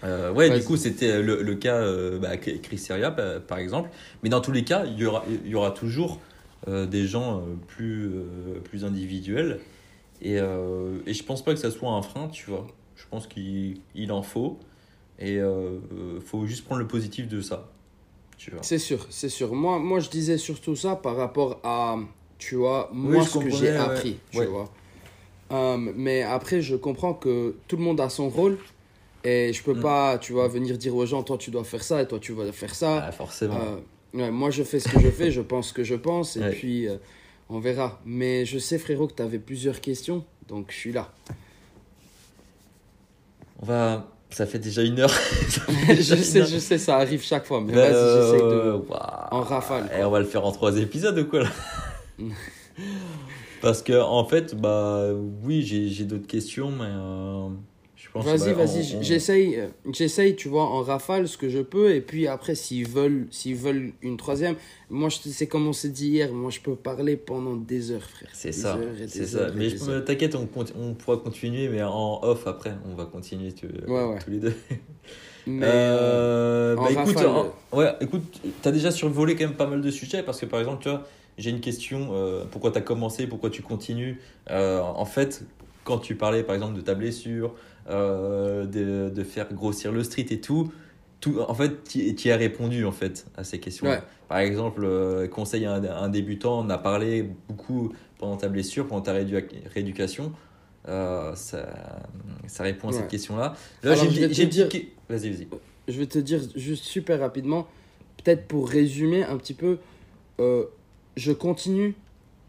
Euh, ouais, du coup, c'était le, le cas euh, bah, Chris Seria, pa- par exemple. Mais dans tous les cas, il y aura, il y aura toujours euh, des gens euh, plus, euh, plus individuels. Et, et je pense pas que ça soit un frein, tu vois. Je pense qu'il il en faut. Et faut juste prendre le positif de ça. C'est sûr, c'est sûr. Moi, moi, je disais surtout ça par rapport à, tu vois, moi, ce que j'ai ouais. appris, tu Ouais. vois. Euh, mais après, je comprends que tout le monde a son rôle. Et je peux Mm. pas, tu vois, venir dire aux gens, toi, tu dois faire ça et toi, tu vas faire ça. Ah, forcément. Euh, ouais, moi, je fais ce que je fais, je pense ce que je pense, et Ouais. puis euh, on verra. Mais je sais, frérot, que tu avais plusieurs questions, donc je suis là. On va. Ça fait déjà une heure. Je sais, heure. je sais, ça arrive chaque fois, mais Bah, vas-y, de. euh, waouh. en rafale, Et on va le faire en trois épisodes ou quoi là? Parce que en fait, bah oui, j'ai j'ai d'autres questions, mais euh, je pense. Vas-y, bah, vas-y, on- j'essaye, euh, j'essaye, tu vois, en rafale ce que je peux, et puis après, s'ils veulent, s'ils veulent une troisième, moi, c'est comme on s'est dit hier, moi, je peux parler pendant des heures, frère. C'est ça, c'est ça. Mais t'inquiète, on, on pourra continuer, mais en off après, on va continuer tu- Ouais, ouais. tous les deux. Mais, Euh, en bah écoute, ouais, écoute, t'as déjà survolé quand même pas mal de sujets parce que par exemple, tu vois, j'ai une question, euh, pourquoi t'as commencé, pourquoi tu continues Euh, En fait, quand tu parlais par exemple de ta blessure, euh, de, de faire grossir le street et tout, tout en fait, tu as répondu en fait à ces questions. Ouais. Par exemple, conseil à un, un débutant, on a parlé beaucoup pendant ta blessure, pendant ta réédu- rééducation. Euh, ça, ça répond à Ouais. cette question-là. Là, Alors, j'ai une- dire- Vas-y, vas-y. je vais te dire juste super rapidement, peut-être pour résumer un petit peu, euh, je continue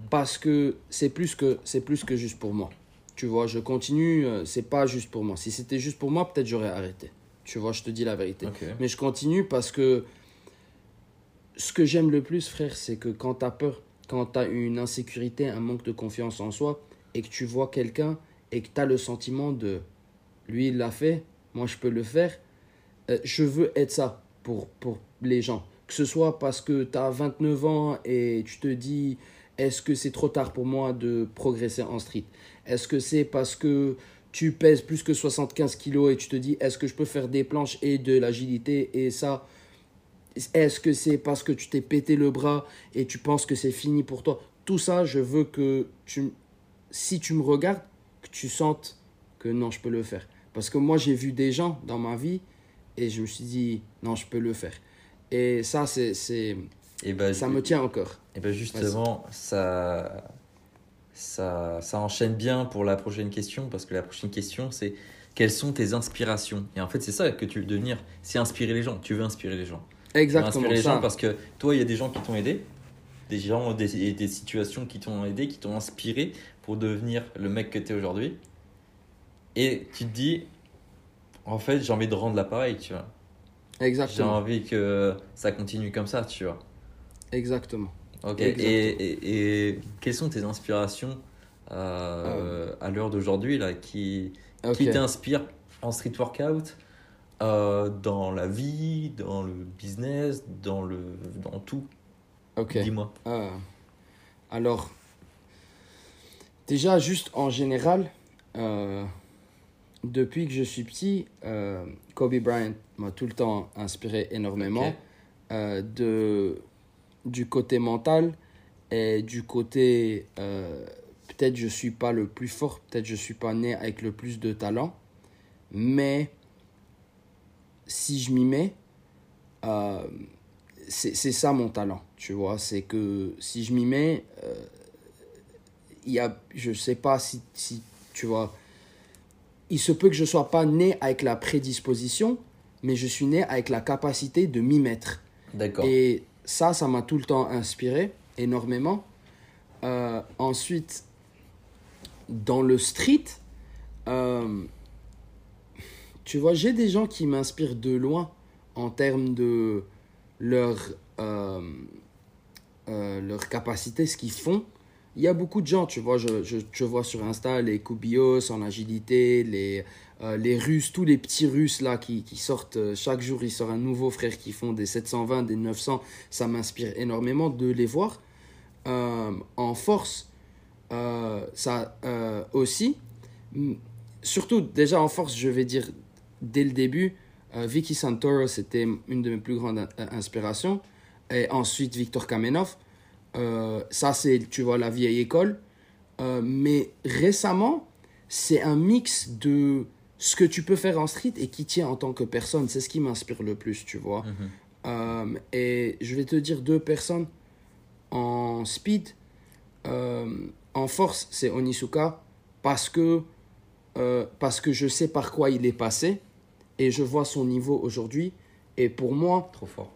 parce que c'est plus que c'est plus que juste pour moi. Tu vois, je continue, euh, c'est pas juste pour moi. Si c'était juste pour moi, peut-être j'aurais arrêté. Tu vois, je te dis la vérité. Mais je continue parce que ce que j'aime le plus, frère, c'est que quand tu as peur, quand tu as une insécurité, un manque de confiance en soi, et que tu vois quelqu'un et que tu as le sentiment de lui, il l'a fait, moi, je peux le faire, euh, je veux être ça pour, pour les gens. Que ce soit parce que tu as 29 ans et tu te dis, est-ce que c'est trop tard pour moi de progresser en street? Est-ce que c'est parce que tu pèses plus que 75 kilos et tu te dis, est-ce que je peux faire des planches et de l'agilité et ça? Est-ce que c'est parce que tu t'es pété le bras et tu penses que c'est fini pour toi? Tout ça, je veux que tu, si tu me regardes, que tu sentes que non, je peux le faire. Parce que moi, j'ai vu des gens dans ma vie et je me suis dit, non, je peux le faire. Et ça, c'est, ben, ça me tient encore. et ben justement, ça, ça, ça enchaîne bien pour la prochaine question parce que la prochaine question, c'est quelles sont tes inspirations? Et en fait, c'est ça que tu veux devenir, c'est inspirer les gens. Tu veux inspirer les gens. Tu veux Exactement inspirer les ça. gens parce que toi, il y a des gens qui t'ont aidé, des gens, des, des situations qui t'ont aidé, qui t'ont inspiré pour devenir le mec que tu es aujourd'hui. Et tu te dis, en fait, j'ai envie de rendre l'appareil, tu vois. J'ai envie que ça continue comme ça, tu vois. Exactement. Ok, Exactement. et, et, et quelles sont tes inspirations euh, à l'heure d'aujourd'hui là, qui, qui t'inspirent en street workout, euh, dans la vie, dans le business, dans, le, dans tout? Ok. Dis-moi. Euh, alors, déjà, juste en général, euh, depuis que je suis petit, euh, Kobe Bryant m'a tout le temps inspiré énormément euh, de, du côté mental et du côté euh, peut-être je suis pas le plus fort, peut-être je suis pas né avec le plus de talent, mais si je m'y mets, c'est ça mon talent, tu vois. C'est que si je m'y mets, il y a, je sais pas si, si, tu vois, il se peut que je sois pas né avec la prédisposition, mais je suis né avec la capacité de m'y mettre. D'accord. Et ça, ça m'a tout le temps inspiré énormément. Euh, ensuite, dans le street, euh, tu vois, j'ai des gens qui m'inspirent de loin en termes de leur, euh, leur capacité, ce qu'ils font. Il y a beaucoup de gens, tu vois, je, je, je vois sur Insta les Kubios en agilité, les, euh, les Russes, tous les petits Russes là qui, qui sortent, euh, chaque jour il sort un nouveau frère qui font des 720, des 900, ça m'inspire énormément de les voir. Euh, en force, ça aussi. Surtout, déjà en force, je vais dire dès le début, Vicky Santoro, c'était une de mes plus grandes in- inspirations. Et ensuite, Victor Kamenov. Euh, ça, c'est, tu vois, la vieille école. Euh, mais récemment, c'est un mix de ce que tu peux faire en street et qui tient en tant que personne. C'est ce qui m'inspire le plus, tu vois. Mhm. Euh, et je vais te dire deux personnes en speed. En force, c'est Onisuka parce que, euh, parce que je sais par quoi il est passé et je vois son niveau aujourd'hui. Et pour moi, Trop fort.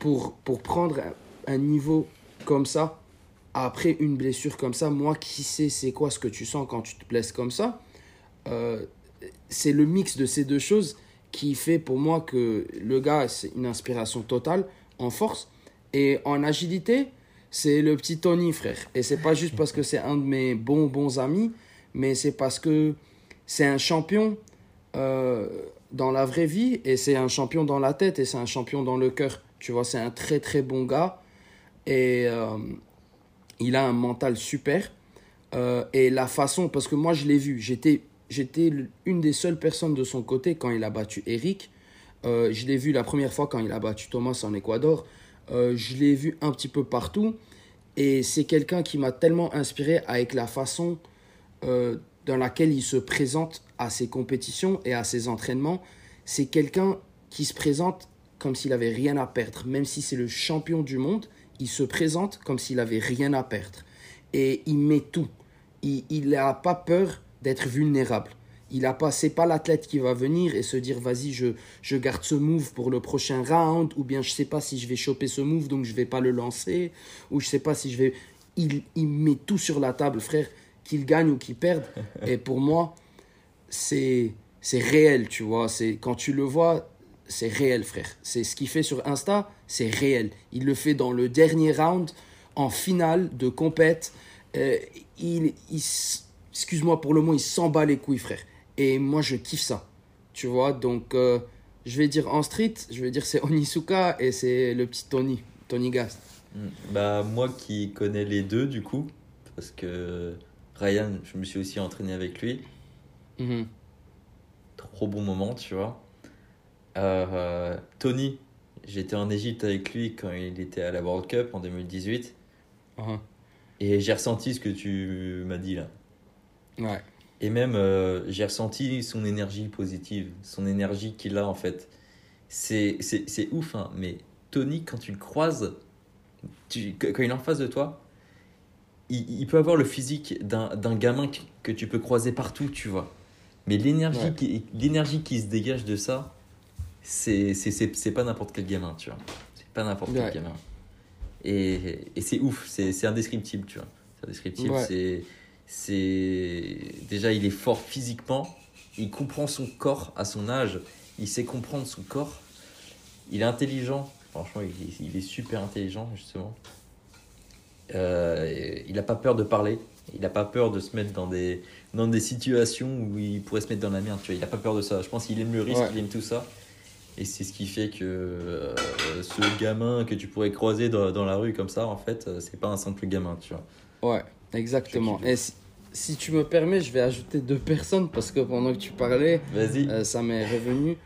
pour, pour prendre un, un niveau comme ça, après une blessure comme ça, moi qui sais c'est quoi ce que tu sens quand tu te blesses comme ça, euh, c'est le mix de ces deux choses qui fait pour moi que le gars, c'est une inspiration totale en force. Et en agilité, c'est le petit Tony, frère. Et c'est pas juste parce que c'est un de mes bons, bons amis, mais c'est parce que c'est un champion euh, dans la vraie vie et c'est un champion dans la tête et c'est un champion dans le cœur. Tu vois, c'est un très, très bon gars. Et euh, il a un mental super. Euh, et la façon, parce que moi je l'ai vu, j'étais une des seules personnes de son côté quand il a battu Eric. Euh, je l'ai vu la première fois quand il a battu Thomas en. Euh, je l'ai vu un petit peu partout. Et c'est quelqu'un qui m'a tellement inspiré avec la façon dans laquelle il se présente à ses compétitions et à ses entraînements. C'est quelqu'un qui se présente comme s'il avait rien à perdre. Même si c'est le champion du monde, il se présente comme s'il avait rien à perdre. Et il met tout. Il n'a pas peur d'être vulnérable. Il a pas, c'est pas l'athlète qui va venir et se dire vas-y je, je garde ce move pour le prochain round ou bien je sais pas si je vais choper ce move donc je vais pas le lancer ou je sais pas si je vais. Il, il met tout sur la table frère, qu'il gagne ou qu'il perde. et pour moi c'est c'est réel tu vois. C'est quand tu le vois c'est réel frère. C'est ce qu'il fait sur Insta c'est réel. Il le fait dans le dernier round en finale de compète. Euh, il, il excuse-moi pour le mot, il s'en bat les couilles, frère. Et moi, je kiffe ça. Tu vois, donc euh, je vais dire en street, je vais dire c'est Onisuka et c'est le petit Tony, Tony Gas. Mm. Bah, moi qui connais les deux, du coup, parce que Ryan, je me suis aussi entraîné avec lui. Mhm. Trop bon moment, tu vois. Euh, Tony, j'étais en Égypte avec lui quand il était à la World Cup en 2018. Mhm. Et j'ai ressenti ce que tu m'as dit là. Ouais. Et même, euh, j'ai ressenti son énergie positive, son énergie qu'il a en fait. C'est ouf, hein, mais Tony, quand tu le croises, tu, quand il est en face de toi, il, il peut avoir le physique d'un gamin que, tu peux croiser partout, tu vois. Mais l'énergie Ouais. qui, l'énergie qui se dégage de ça, c'est pas n'importe quel gamin, tu vois. C'est pas n'importe Ouais. quel gamin. Et, et c'est ouf, c'est indescriptible, tu vois. C'est indescriptible, Ouais. c'est. Déjà, il est fort physiquement, il comprend son corps à son âge, il sait comprendre son corps, il est intelligent, franchement, il, est- il est super intelligent, justement. Euh, il n'a pas peur de parler, il n'a pas peur de se mettre dans des, dans des situations où il pourrait se mettre dans la merde, tu vois. Il n'a pas peur de ça. Je pense qu'il aime le risque, Ouais. il aime tout ça. Et c'est ce qui fait que euh, ce gamin que tu pourrais croiser dans, dans la rue comme ça, en fait, euh, c'est pas un simple gamin, tu vois. Ouais, exactement. Et si, si tu me permets, je vais ajouter deux personnes parce que pendant que tu parlais, euh, ça m'est revenu.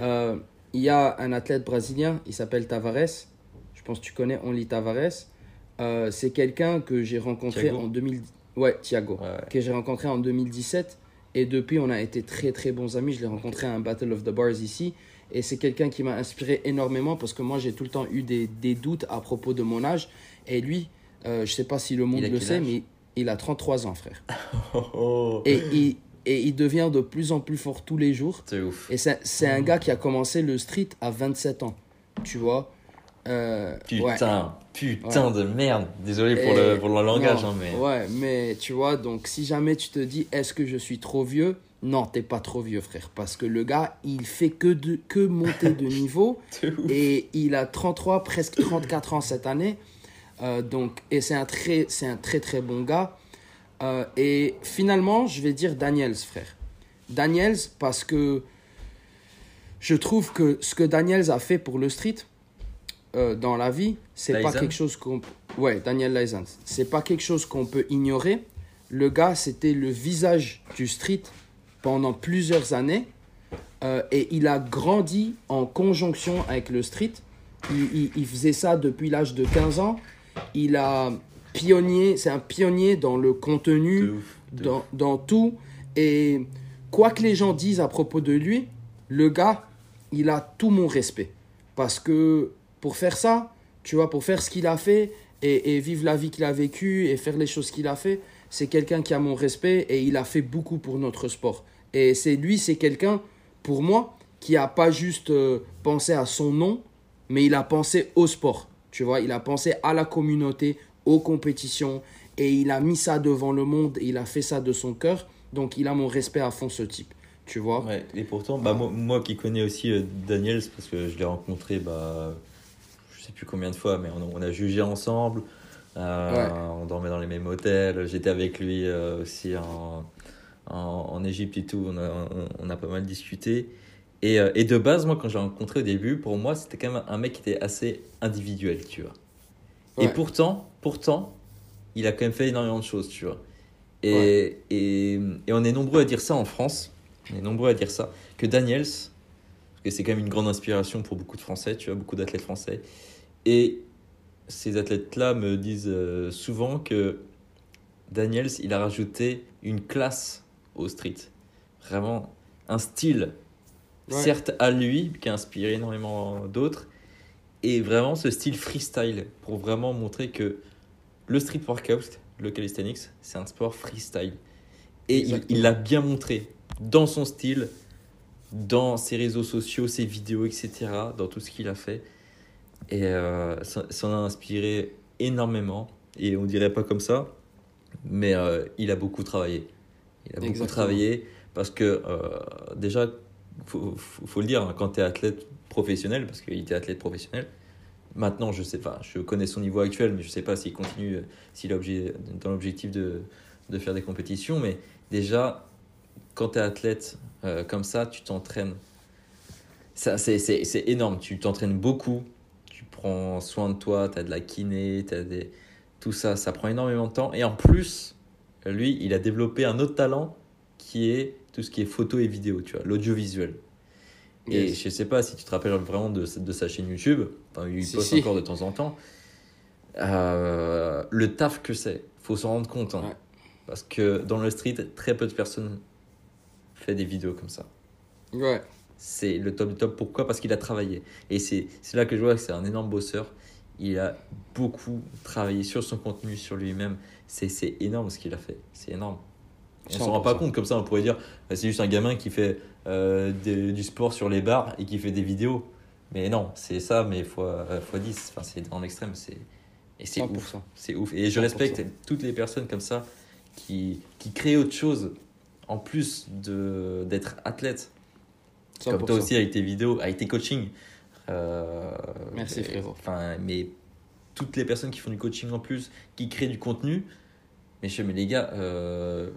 Euh, Il y a un athlète brésilien, il s'appelle Tavares. Je pense que tu connais Only Tavares. C'est quelqu'un que j'ai rencontré Thiago. en 2000. Ouais, Thiago. Ouais. Que j'ai rencontré en 2017. Et depuis, on a été très très bons amis. Je l'ai rencontré à un Battle of the Bars ici. Et c'est quelqu'un qui m'a inspiré énormément parce que moi, j'ai tout le temps eu des, des doutes à propos de mon âge. Et lui, euh, je sais pas si le monde le sait, mais il a 33 ans, frère. Oh. Et il, et il devient de plus en plus fort tous les jours. C'est ouf. Et c'est un gars qui a commencé le street à 27 ans. Tu vois Euh, ouais. Putain, putain de merde. Désolé pour, Et- le, pour le langage, non, hein, mais. Ouais, mais tu vois, donc si jamais tu te dis est-ce que je suis trop vieux? Non, t'es pas trop vieux, frère. Parce que le gars, il fait que, de, que monter de niveau. Et il a 33, presque 34 ans cette année. Euh, donc, et c'est un, très, un très très bon gars. Euh, et finalement, je vais dire Daniels, frère. Daniels, parce que je trouve que ce que Daniels a fait pour le street euh, dans la vie, c'est pas quelque chose qu'on. Ouais, Daniel. C'est pas quelque chose qu'on peut ignorer. Le gars, c'était le visage du street pendant plusieurs années. Euh, et il a grandi en conjonction avec le street. Il, il- il faisait ça depuis l'âge de 15 ans. Il a pionnier, c'est un pionnier dans le contenu, De ouf. de dans, dans tout. Et quoi que les gens disent à propos de lui, le gars, il a tout mon respect. Parce que pour faire ça, tu vois, pour faire ce qu'il a fait et, et vivre la vie qu'il a vécue et faire les choses qu'il a fait, c'est quelqu'un qui a mon respect et il a fait beaucoup pour notre sport. Et c'est lui, c'est quelqu'un, pour moi, qui a pas juste euh, pensé à son nom, mais il a pensé au sport. Tu vois, il a pensé à la communauté, aux compétitions, et il a mis ça devant le monde, et il a fait ça de son cœur. Donc il a mon respect à fond, ce type. Tu vois? Ouais, et pourtant, bah, moi, moi qui connais aussi euh, Daniels, parce que je l'ai rencontré, bah, je sais plus combien de fois, mais on, a- on a jugé ensemble, euh, Ouais. on dormait dans les mêmes hôtels, j'étais avec lui euh, aussi en, en, en Égypte et tout, on a, on, on a pas mal discuté. Et, euh, et de base, moi, quand j'ai rencontré au début, pour moi, c'était quand même un mec qui était assez individuel, tu vois. Et pourtant, pourtant, il a quand même fait énormément de choses, tu vois. Et, et, et on est nombreux à dire ça en France, on est nombreux à dire ça, que Daniels, parce que c'est quand même une grande inspiration pour beaucoup de Français, tu vois, beaucoup d'athlètes français. Et ces athlètes-là me disent euh, souvent que Daniels, il a rajouté une classe au street. Vraiment un style, Ouais. certes à lui, qui a inspiré énormément d'autres, et vraiment ce style freestyle pour vraiment montrer que le street workout, le calisthenics, c'est un sport freestyle. Et il- Exactement. il l'a bien montré dans son style, dans ses réseaux sociaux, ses vidéos, etc., dans tout ce qu'il a fait. Et euh, ça, ça en a inspiré énormément. Et on dirait pas comme ça, mais euh, il a beaucoup travaillé. Il a beaucoup Exactement. travaillé parce que euh, déjà, faut, faut, faut le dire, hein, quand tu es athlète professionnel, parce qu'il était athlète professionnel, maintenant je sais pas, je connais son niveau actuel, mais je sais pas s'il continue, euh, s'il est dans l'objectif de, de faire des compétitions, mais déjà, quand tu es athlète euh, comme ça, tu t'entraînes. Ça, c'est, c'est, c'est énorme, tu t'entraînes beaucoup, tu prends soin de toi, tu as de la kiné, as des... tout ça, ça prend énormément de temps. Et en plus, lui, il a développé un autre talent qui est tout ce qui est photo et vidéo, tu vois, l'audiovisuel. Et je sais pas si tu te rappelles vraiment de, de sa chaîne YouTube, enfin, il Si, poste si. encore de temps en temps. Euh, le taf que c'est, faut s'en rendre compte. hein. Ouais. Parce que dans le street, très peu de personnes font des vidéos comme ça. Ouais, C'est le top du top. Pourquoi? Parce qu'il a travaillé. Et c'est c'est là que je vois que c'est un énorme bosseur. Il a beaucoup travaillé sur son contenu, sur lui-même. C'est c'est énorme ce qu'il a fait. C'est énorme. On s'en rend pas 100%. compte comme ça, on pourrait dire bah, c'est juste un gamin qui fait euh, des- du sport sur les bars et qui fait des vidéos. Mais non, c'est ça, mais fois, fois 10. Enfin, c'est dans l'extrême. c'est- Et c'est 100%. ouf. C'est ouf. Et je 100%. respecte toutes les personnes comme ça qui, qui créent autre chose en plus de- d'être athlète. Comme toi 100%. aussi avec tes vidéos, avec tes coachings. Euh, Merci, frérot. Enfin, mais toutes les personnes qui font du coaching en plus, qui créent du contenu, mais je mais les gars, euh,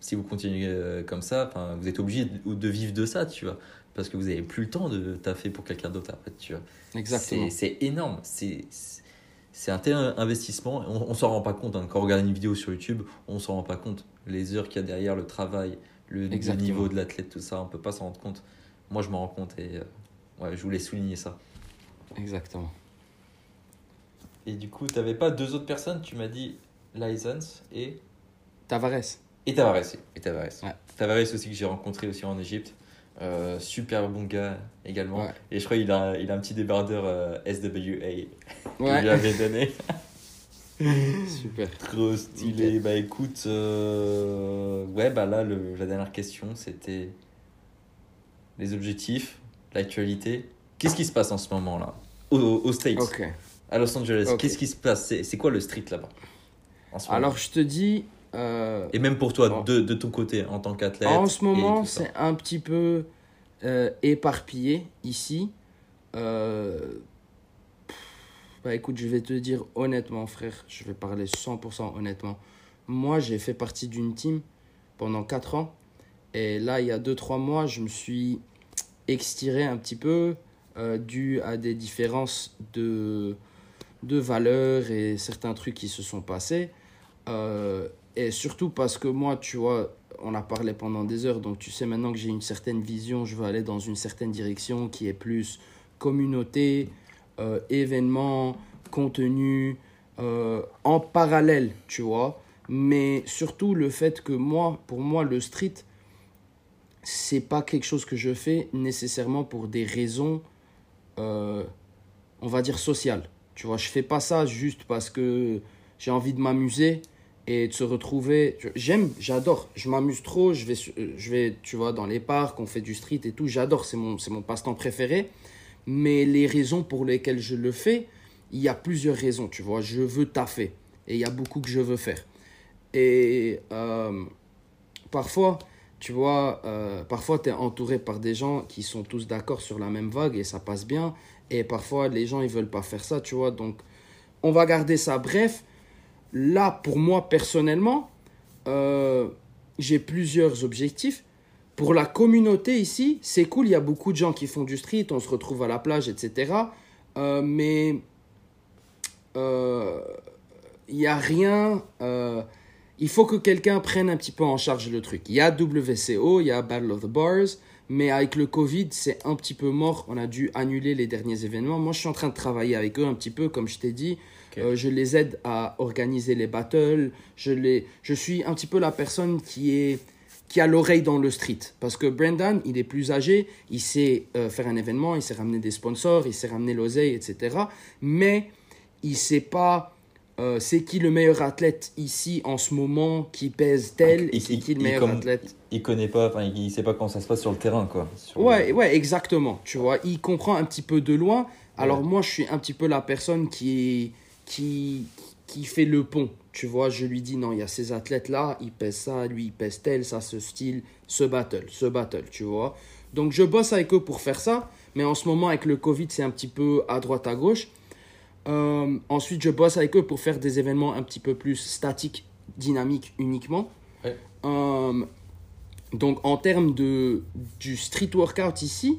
si vous continuez euh, comme ça, vous êtes obligé de, de vivre de ça, tu vois, parce que vous avez plus le temps de taffer pour quelqu'un d'autre après, tu vois. Exactement. C'est énorme, c'est un tel investissement, on, on s'en rend pas compte hein. quand on regarde une vidéo sur YouTube, on s'en rend pas compte les heures qu'il y a derrière, le travail, le, niveau de l'athlète, tout ça, on peut pas s'en rendre compte. Moi, je m'en rends compte et euh, ouais, je voulais souligner ça. Exactement. Et du coup, t'avais pas deux autres personnes, tu m'as dit License et Tavares. et Tavares. Et Tavares. Ouais. Tavares aussi que j'ai rencontré aussi en Égypte. Euh, super bon gars également. Ouais. Et je crois qu'il a, il a un petit débardeur euh, SWA que Ouais. avais donné. Super. Trop stylé. Bah écoute, euh, ouais, bah là, le- la dernière question, c'était les objectifs, l'actualité. Qu'est-ce qui se passe en ce moment là au, aux States. À Los Angeles. Qu'est-ce qui se passe? C'est quoi le street là-bas? Alors, je te dis. euh, Et même pour toi, Oh. de, de ton côté, en tant qu'athlète. En ce moment, c'est un petit peu euh, éparpillé ici. Euh, bah écoute, je vais te dire honnêtement, frère, je vais parler 100% honnêtement. Moi, j'ai fait partie d'une team pendant 4 ans. Et là, il y a 2-3 mois, je me suis extiré un petit peu euh, dû à des différences de, de valeurs et certains trucs qui se sont passés. Euh, et surtout parce que moi, tu vois, on a parlé pendant des heures, donc tu sais maintenant que j'ai une certaine vision, je veux aller dans une certaine direction qui est plus communauté, euh, événements, contenu, euh, en parallèle, tu vois. Mais surtout le fait que moi, pour moi, le street, c'est pas quelque chose que je fais nécessairement pour des raisons, euh, on va dire, sociales. Tu vois, je fais pas ça juste parce que j'ai envie de m'amuser et de se retrouver. J'aime, j'adore, je m'amuse trop, je vais, euh, je vais, tu vois, dans les parcs, on fait du street et tout, j'adore, c'est mon, mon passe-temps préféré. Mais les raisons pour lesquelles je le fais, il y a plusieurs raisons, tu vois. Je veux taffer et il y a beaucoup que je veux faire. Et euh, parfois, tu vois, euh, parfois tu es entouré par des gens qui sont tous d'accord sur la même vague et ça passe bien. Et parfois, les gens, ils veulent pas faire ça, tu vois. Donc, on va garder ça bref. Là, pour moi, personnellement, euh, j'ai plusieurs objectifs. Pour la communauté ici, c'est cool, il y a beaucoup de gens qui font du street, on se retrouve à la plage, etc. Euh, mais euh, il n'y a rien... euh, il faut que quelqu'un prenne un petit peu en charge le truc. Il y a WCO, il y a Battle of the Bars, mais avec le Covid, c'est un petit peu mort. On a dû annuler les derniers événements. Moi, je suis en train de travailler avec eux un petit peu, comme je t'ai dit. Euh, je les aide à organiser les battles. Je, les, je suis un petit peu la personne qui est qui a l'oreille dans le street. Parce que Brendan, il est plus âgé, il sait euh, faire un événement, il sait ramener des sponsors, il sait ramener l'oseille, etc. Mais il sait pas euh, c'est qui le meilleur athlète ici en ce moment qui pèse tel, Il- et c'est il- qui le il meilleur comme- athlète? Il connaît pas, enfin, il sait pas comment ça se passe sur le terrain, quoi. Ouais, le- ouais, exactement. Tu vois, il comprend un petit peu de loin. Alors Ouais. moi, je suis un petit peu la personne qui, qui, qui fait le pont. Tu vois, je lui dis non, il y a ces athlètes-là, ils pèsent ça, lui, il pèse tel, ça, ce style, ce battle, ce battle, tu vois. Donc je bosse avec eux pour faire ça. Mais en ce moment, avec le Covid, c'est un petit peu à droite, à gauche. Euh, ensuite, je bosse avec eux pour faire des événements un petit peu plus statiques, dynamiques uniquement. Ouais. Euh, donc, en termes de, du street workout ici,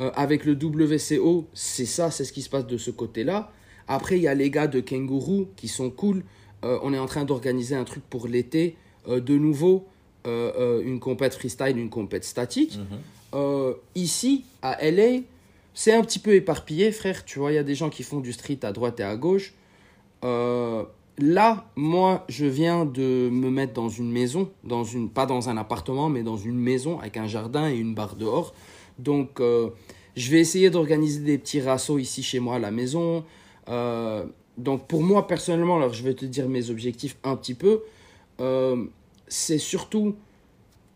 euh, avec le WCO, c'est ça, c'est ce qui se passe de ce côté-là. Après, il y a les gars de Kangaroo qui sont cool. On est en train d'organiser un truc pour l'été. De nouveau, une compète freestyle, une compète statique. Mhm. Ici, à LA, c'est un petit peu éparpillé, frère. Tu vois, il y a des gens qui font du street à droite et à gauche. Euh, là, moi, je viens de me mettre dans une maison, dans une, pas dans un appartement, mais dans une maison avec un jardin et une barre dehors. Donc, euh, je vais essayer d'organiser des petits rassos ici chez moi à la maison. Euh, donc, pour moi, personnellement, alors je vais te dire mes objectifs un petit peu. C'est surtout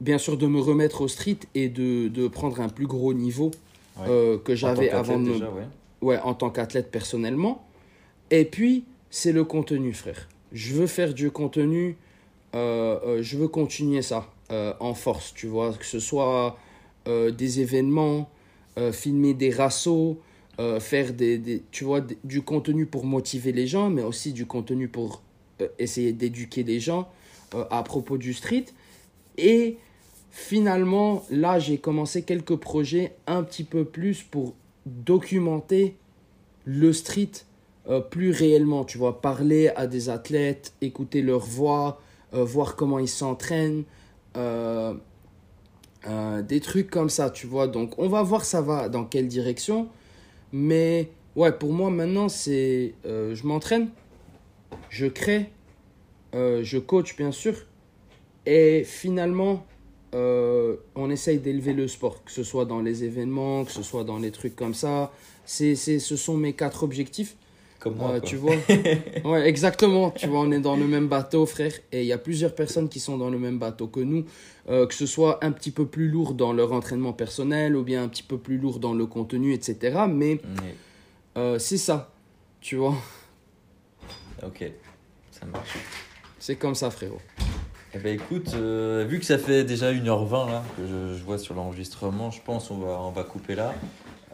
bien sûr de me remettre au street et de, de prendre un plus gros niveau Ouais. euh, que j'avais avant de qu'athlète, me déjà, ouais. ouais, en tant qu'athlète personnellement. Et puis, c'est le contenu, frère. Je veux faire du contenu, euh, euh, je veux continuer ça euh, en force, tu vois, que ce soit euh, des événements, filmer des rassos, faire des, des- tu vois, des- du contenu pour motiver les gens, mais aussi du contenu pour essayer d'éduquer les gens à propos du street. Et finalement, là, j'ai commencé quelques projets un petit peu plus pour documenter le street euh, plus réellement, tu vois, parler à des athlètes, écouter leur voix, euh, voir comment ils s'entraînent, euh, des trucs comme ça, tu vois. Donc, on va voir ça va dans quelle direction. Mais ouais, pour moi maintenant, c'est je m'entraîne, je crée, je coach bien sûr, et finalement, euh, on essaye d'élever le sport, que ce soit dans les événements, que ce soit dans les trucs comme ça. C'est, c'est, ce sont mes quatre objectifs. Comme moi. Euh, tu vois Ouais, exactement. Tu vois, on est dans le même bateau, frère. Et il y a plusieurs personnes qui sont dans le même bateau que nous. euh, que ce soit un petit peu plus lourd dans leur entraînement personnel ou bien un petit peu plus lourd dans le contenu, etc. Mais c'est ça. Tu vois Ok, ça marche. C'est comme ça, frérot. Eh ben écoute, euh, vu que ça fait déjà 1h20 là, que je, je vois sur l'enregistrement, je pense on va, on va couper là.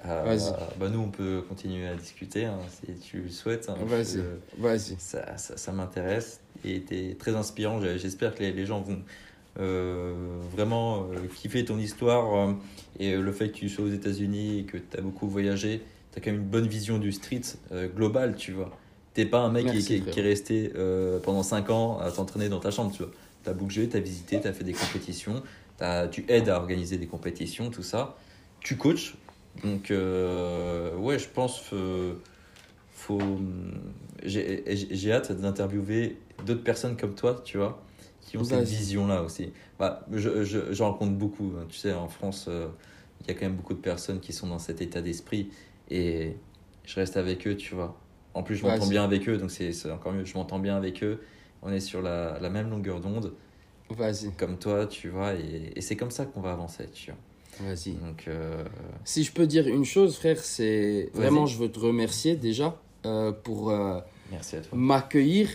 Euh, Vas-y. bah nous on peut continuer à discuter hein, si tu le souhaites. hein, Vas-y. Vas-y. Ça, ça, ça m'intéresse et t'es très inspirant. J'ai- J'espère que les, les gens vont euh, vraiment euh, kiffer ton histoire euh, et le fait que tu sois aux États-Unis et que tu as beaucoup voyagé. Tu as quand même une bonne vision du street euh, global, tu vois. T'es pas un mec qui- Merci, qui, est resté euh, pendant 5 ans à t'entraîner dans ta chambre, tu vois. Tu as bougé, tu as visité, tu as fait des compétitions, t'as- tu aides à organiser des compétitions, tout ça. Tu coaches. Donc, euh, ouais, je pense que faut. J'ai j'ai- hâte d'interviewer d'autres personnes comme toi, tu vois, qui ont cette vision-là aussi. Bah, je, je, j'en rencontre beaucoup. hein. Tu sais, en France, euh, il y a quand même beaucoup de personnes qui sont dans cet état d'esprit et je reste avec eux, tu vois. En plus, je m'entends bien avec eux, donc c'est encore mieux. Je m'entends bien avec eux. On est sur la, la même longueur d'onde, Vas-y. comme toi, tu vois, et, et c'est comme ça qu'on va avancer, tu vois. Vas-y. Donc, euh, Si je peux dire une chose, frère, c'est vraiment, je veux te remercier déjà euh, pour euh, m'accueillir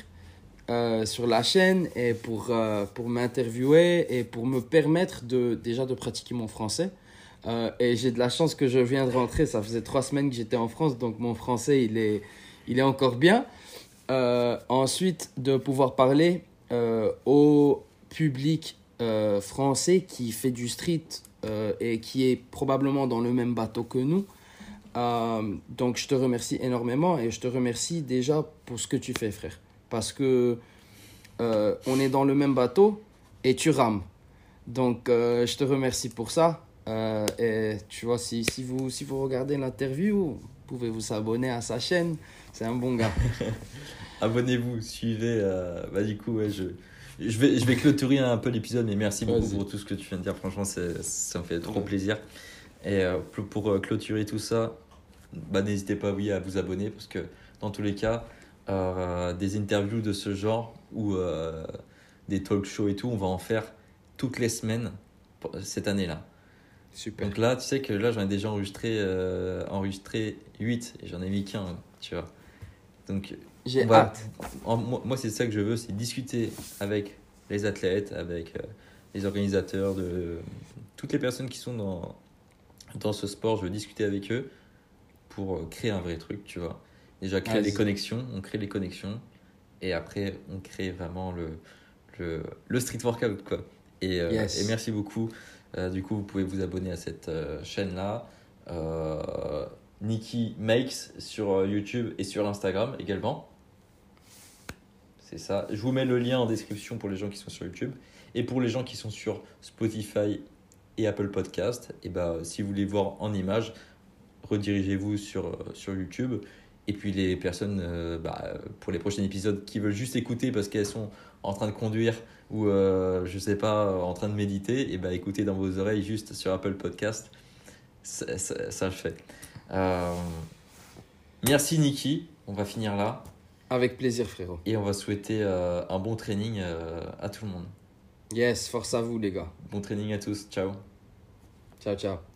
sur la chaîne et pour, pour m'interviewer et pour me permettre de, déjà de pratiquer mon français. Et j'ai de la chance que je viens de rentrer. Ça faisait trois semaines que j'étais en France, donc mon français, il est, il est encore bien. Euh, ensuite, de pouvoir parler euh, au public euh, français qui fait du street et qui est probablement dans le même bateau que nous. Donc, je te remercie énormément et je te remercie déjà pour ce que tu fais, frère. Parce que on est dans le même bateau et tu rames. Donc, je te remercie pour ça. Et tu vois, si, si, vous, si vous regardez l'interview, vous pouvez vous abonner à sa chaîne. C'est un bon gars. Abonnez-vous, suivez. euh, bah, du coup, ouais, je, je, vais, je vais clôturer un peu l'épisode, mais merci beaucoup pour tout ce que tu viens de dire. Franchement, ça me fait trop plaisir. Et euh, pour, pour, euh, clôturer tout ça, bah, n'hésitez pas oui, à vous abonner parce que dans tous les cas, euh, des interviews de ce genre ou euh, des talk shows et tout, on va en faire toutes les semaines pour- cette année-là. Super. Donc là, tu sais que là, j'en ai déjà enregistré, enregistré 8 et j'en ai mis qu'un, tu vois. Donc J'ai hâte. en- moi, moi, c'est ça que je veux, c'est discuter avec les athlètes, avec euh, les organisateurs, de toutes les personnes qui sont dans, dans ce sport. Je veux discuter avec eux pour euh, créer un vrai truc, tu vois. Déjà, créer les connexions, on crée les connexions, et après, on crée vraiment le, le, le street workout, quoi. Et, euh, et merci beaucoup. Du coup, vous pouvez vous abonner à cette chaîne-là. Euh, Nikki Makes sur euh, YouTube et sur Instagram également. C'est ça. Je vous mets le lien en description pour les gens qui sont sur YouTube. Et pour les gens qui sont sur Spotify et Apple Podcast, et bah, si vous voulez voir en image, redirigez-vous sur, euh, sur YouTube. Et puis les personnes, euh, bah, pour les prochains épisodes qui veulent juste écouter parce qu'elles sont en train de conduire ou, euh, je sais pas, en train de méditer, et bah, écoutez dans vos oreilles juste sur Apple Podcast. Ça, ça, ça le fait. Euh, merci Niki. On va finir là. Avec plaisir, frérot. Et on va souhaiter euh, un bon training euh, à tout le monde. Yes, force à vous les gars. Bon training à tous. Ciao. Ciao, ciao.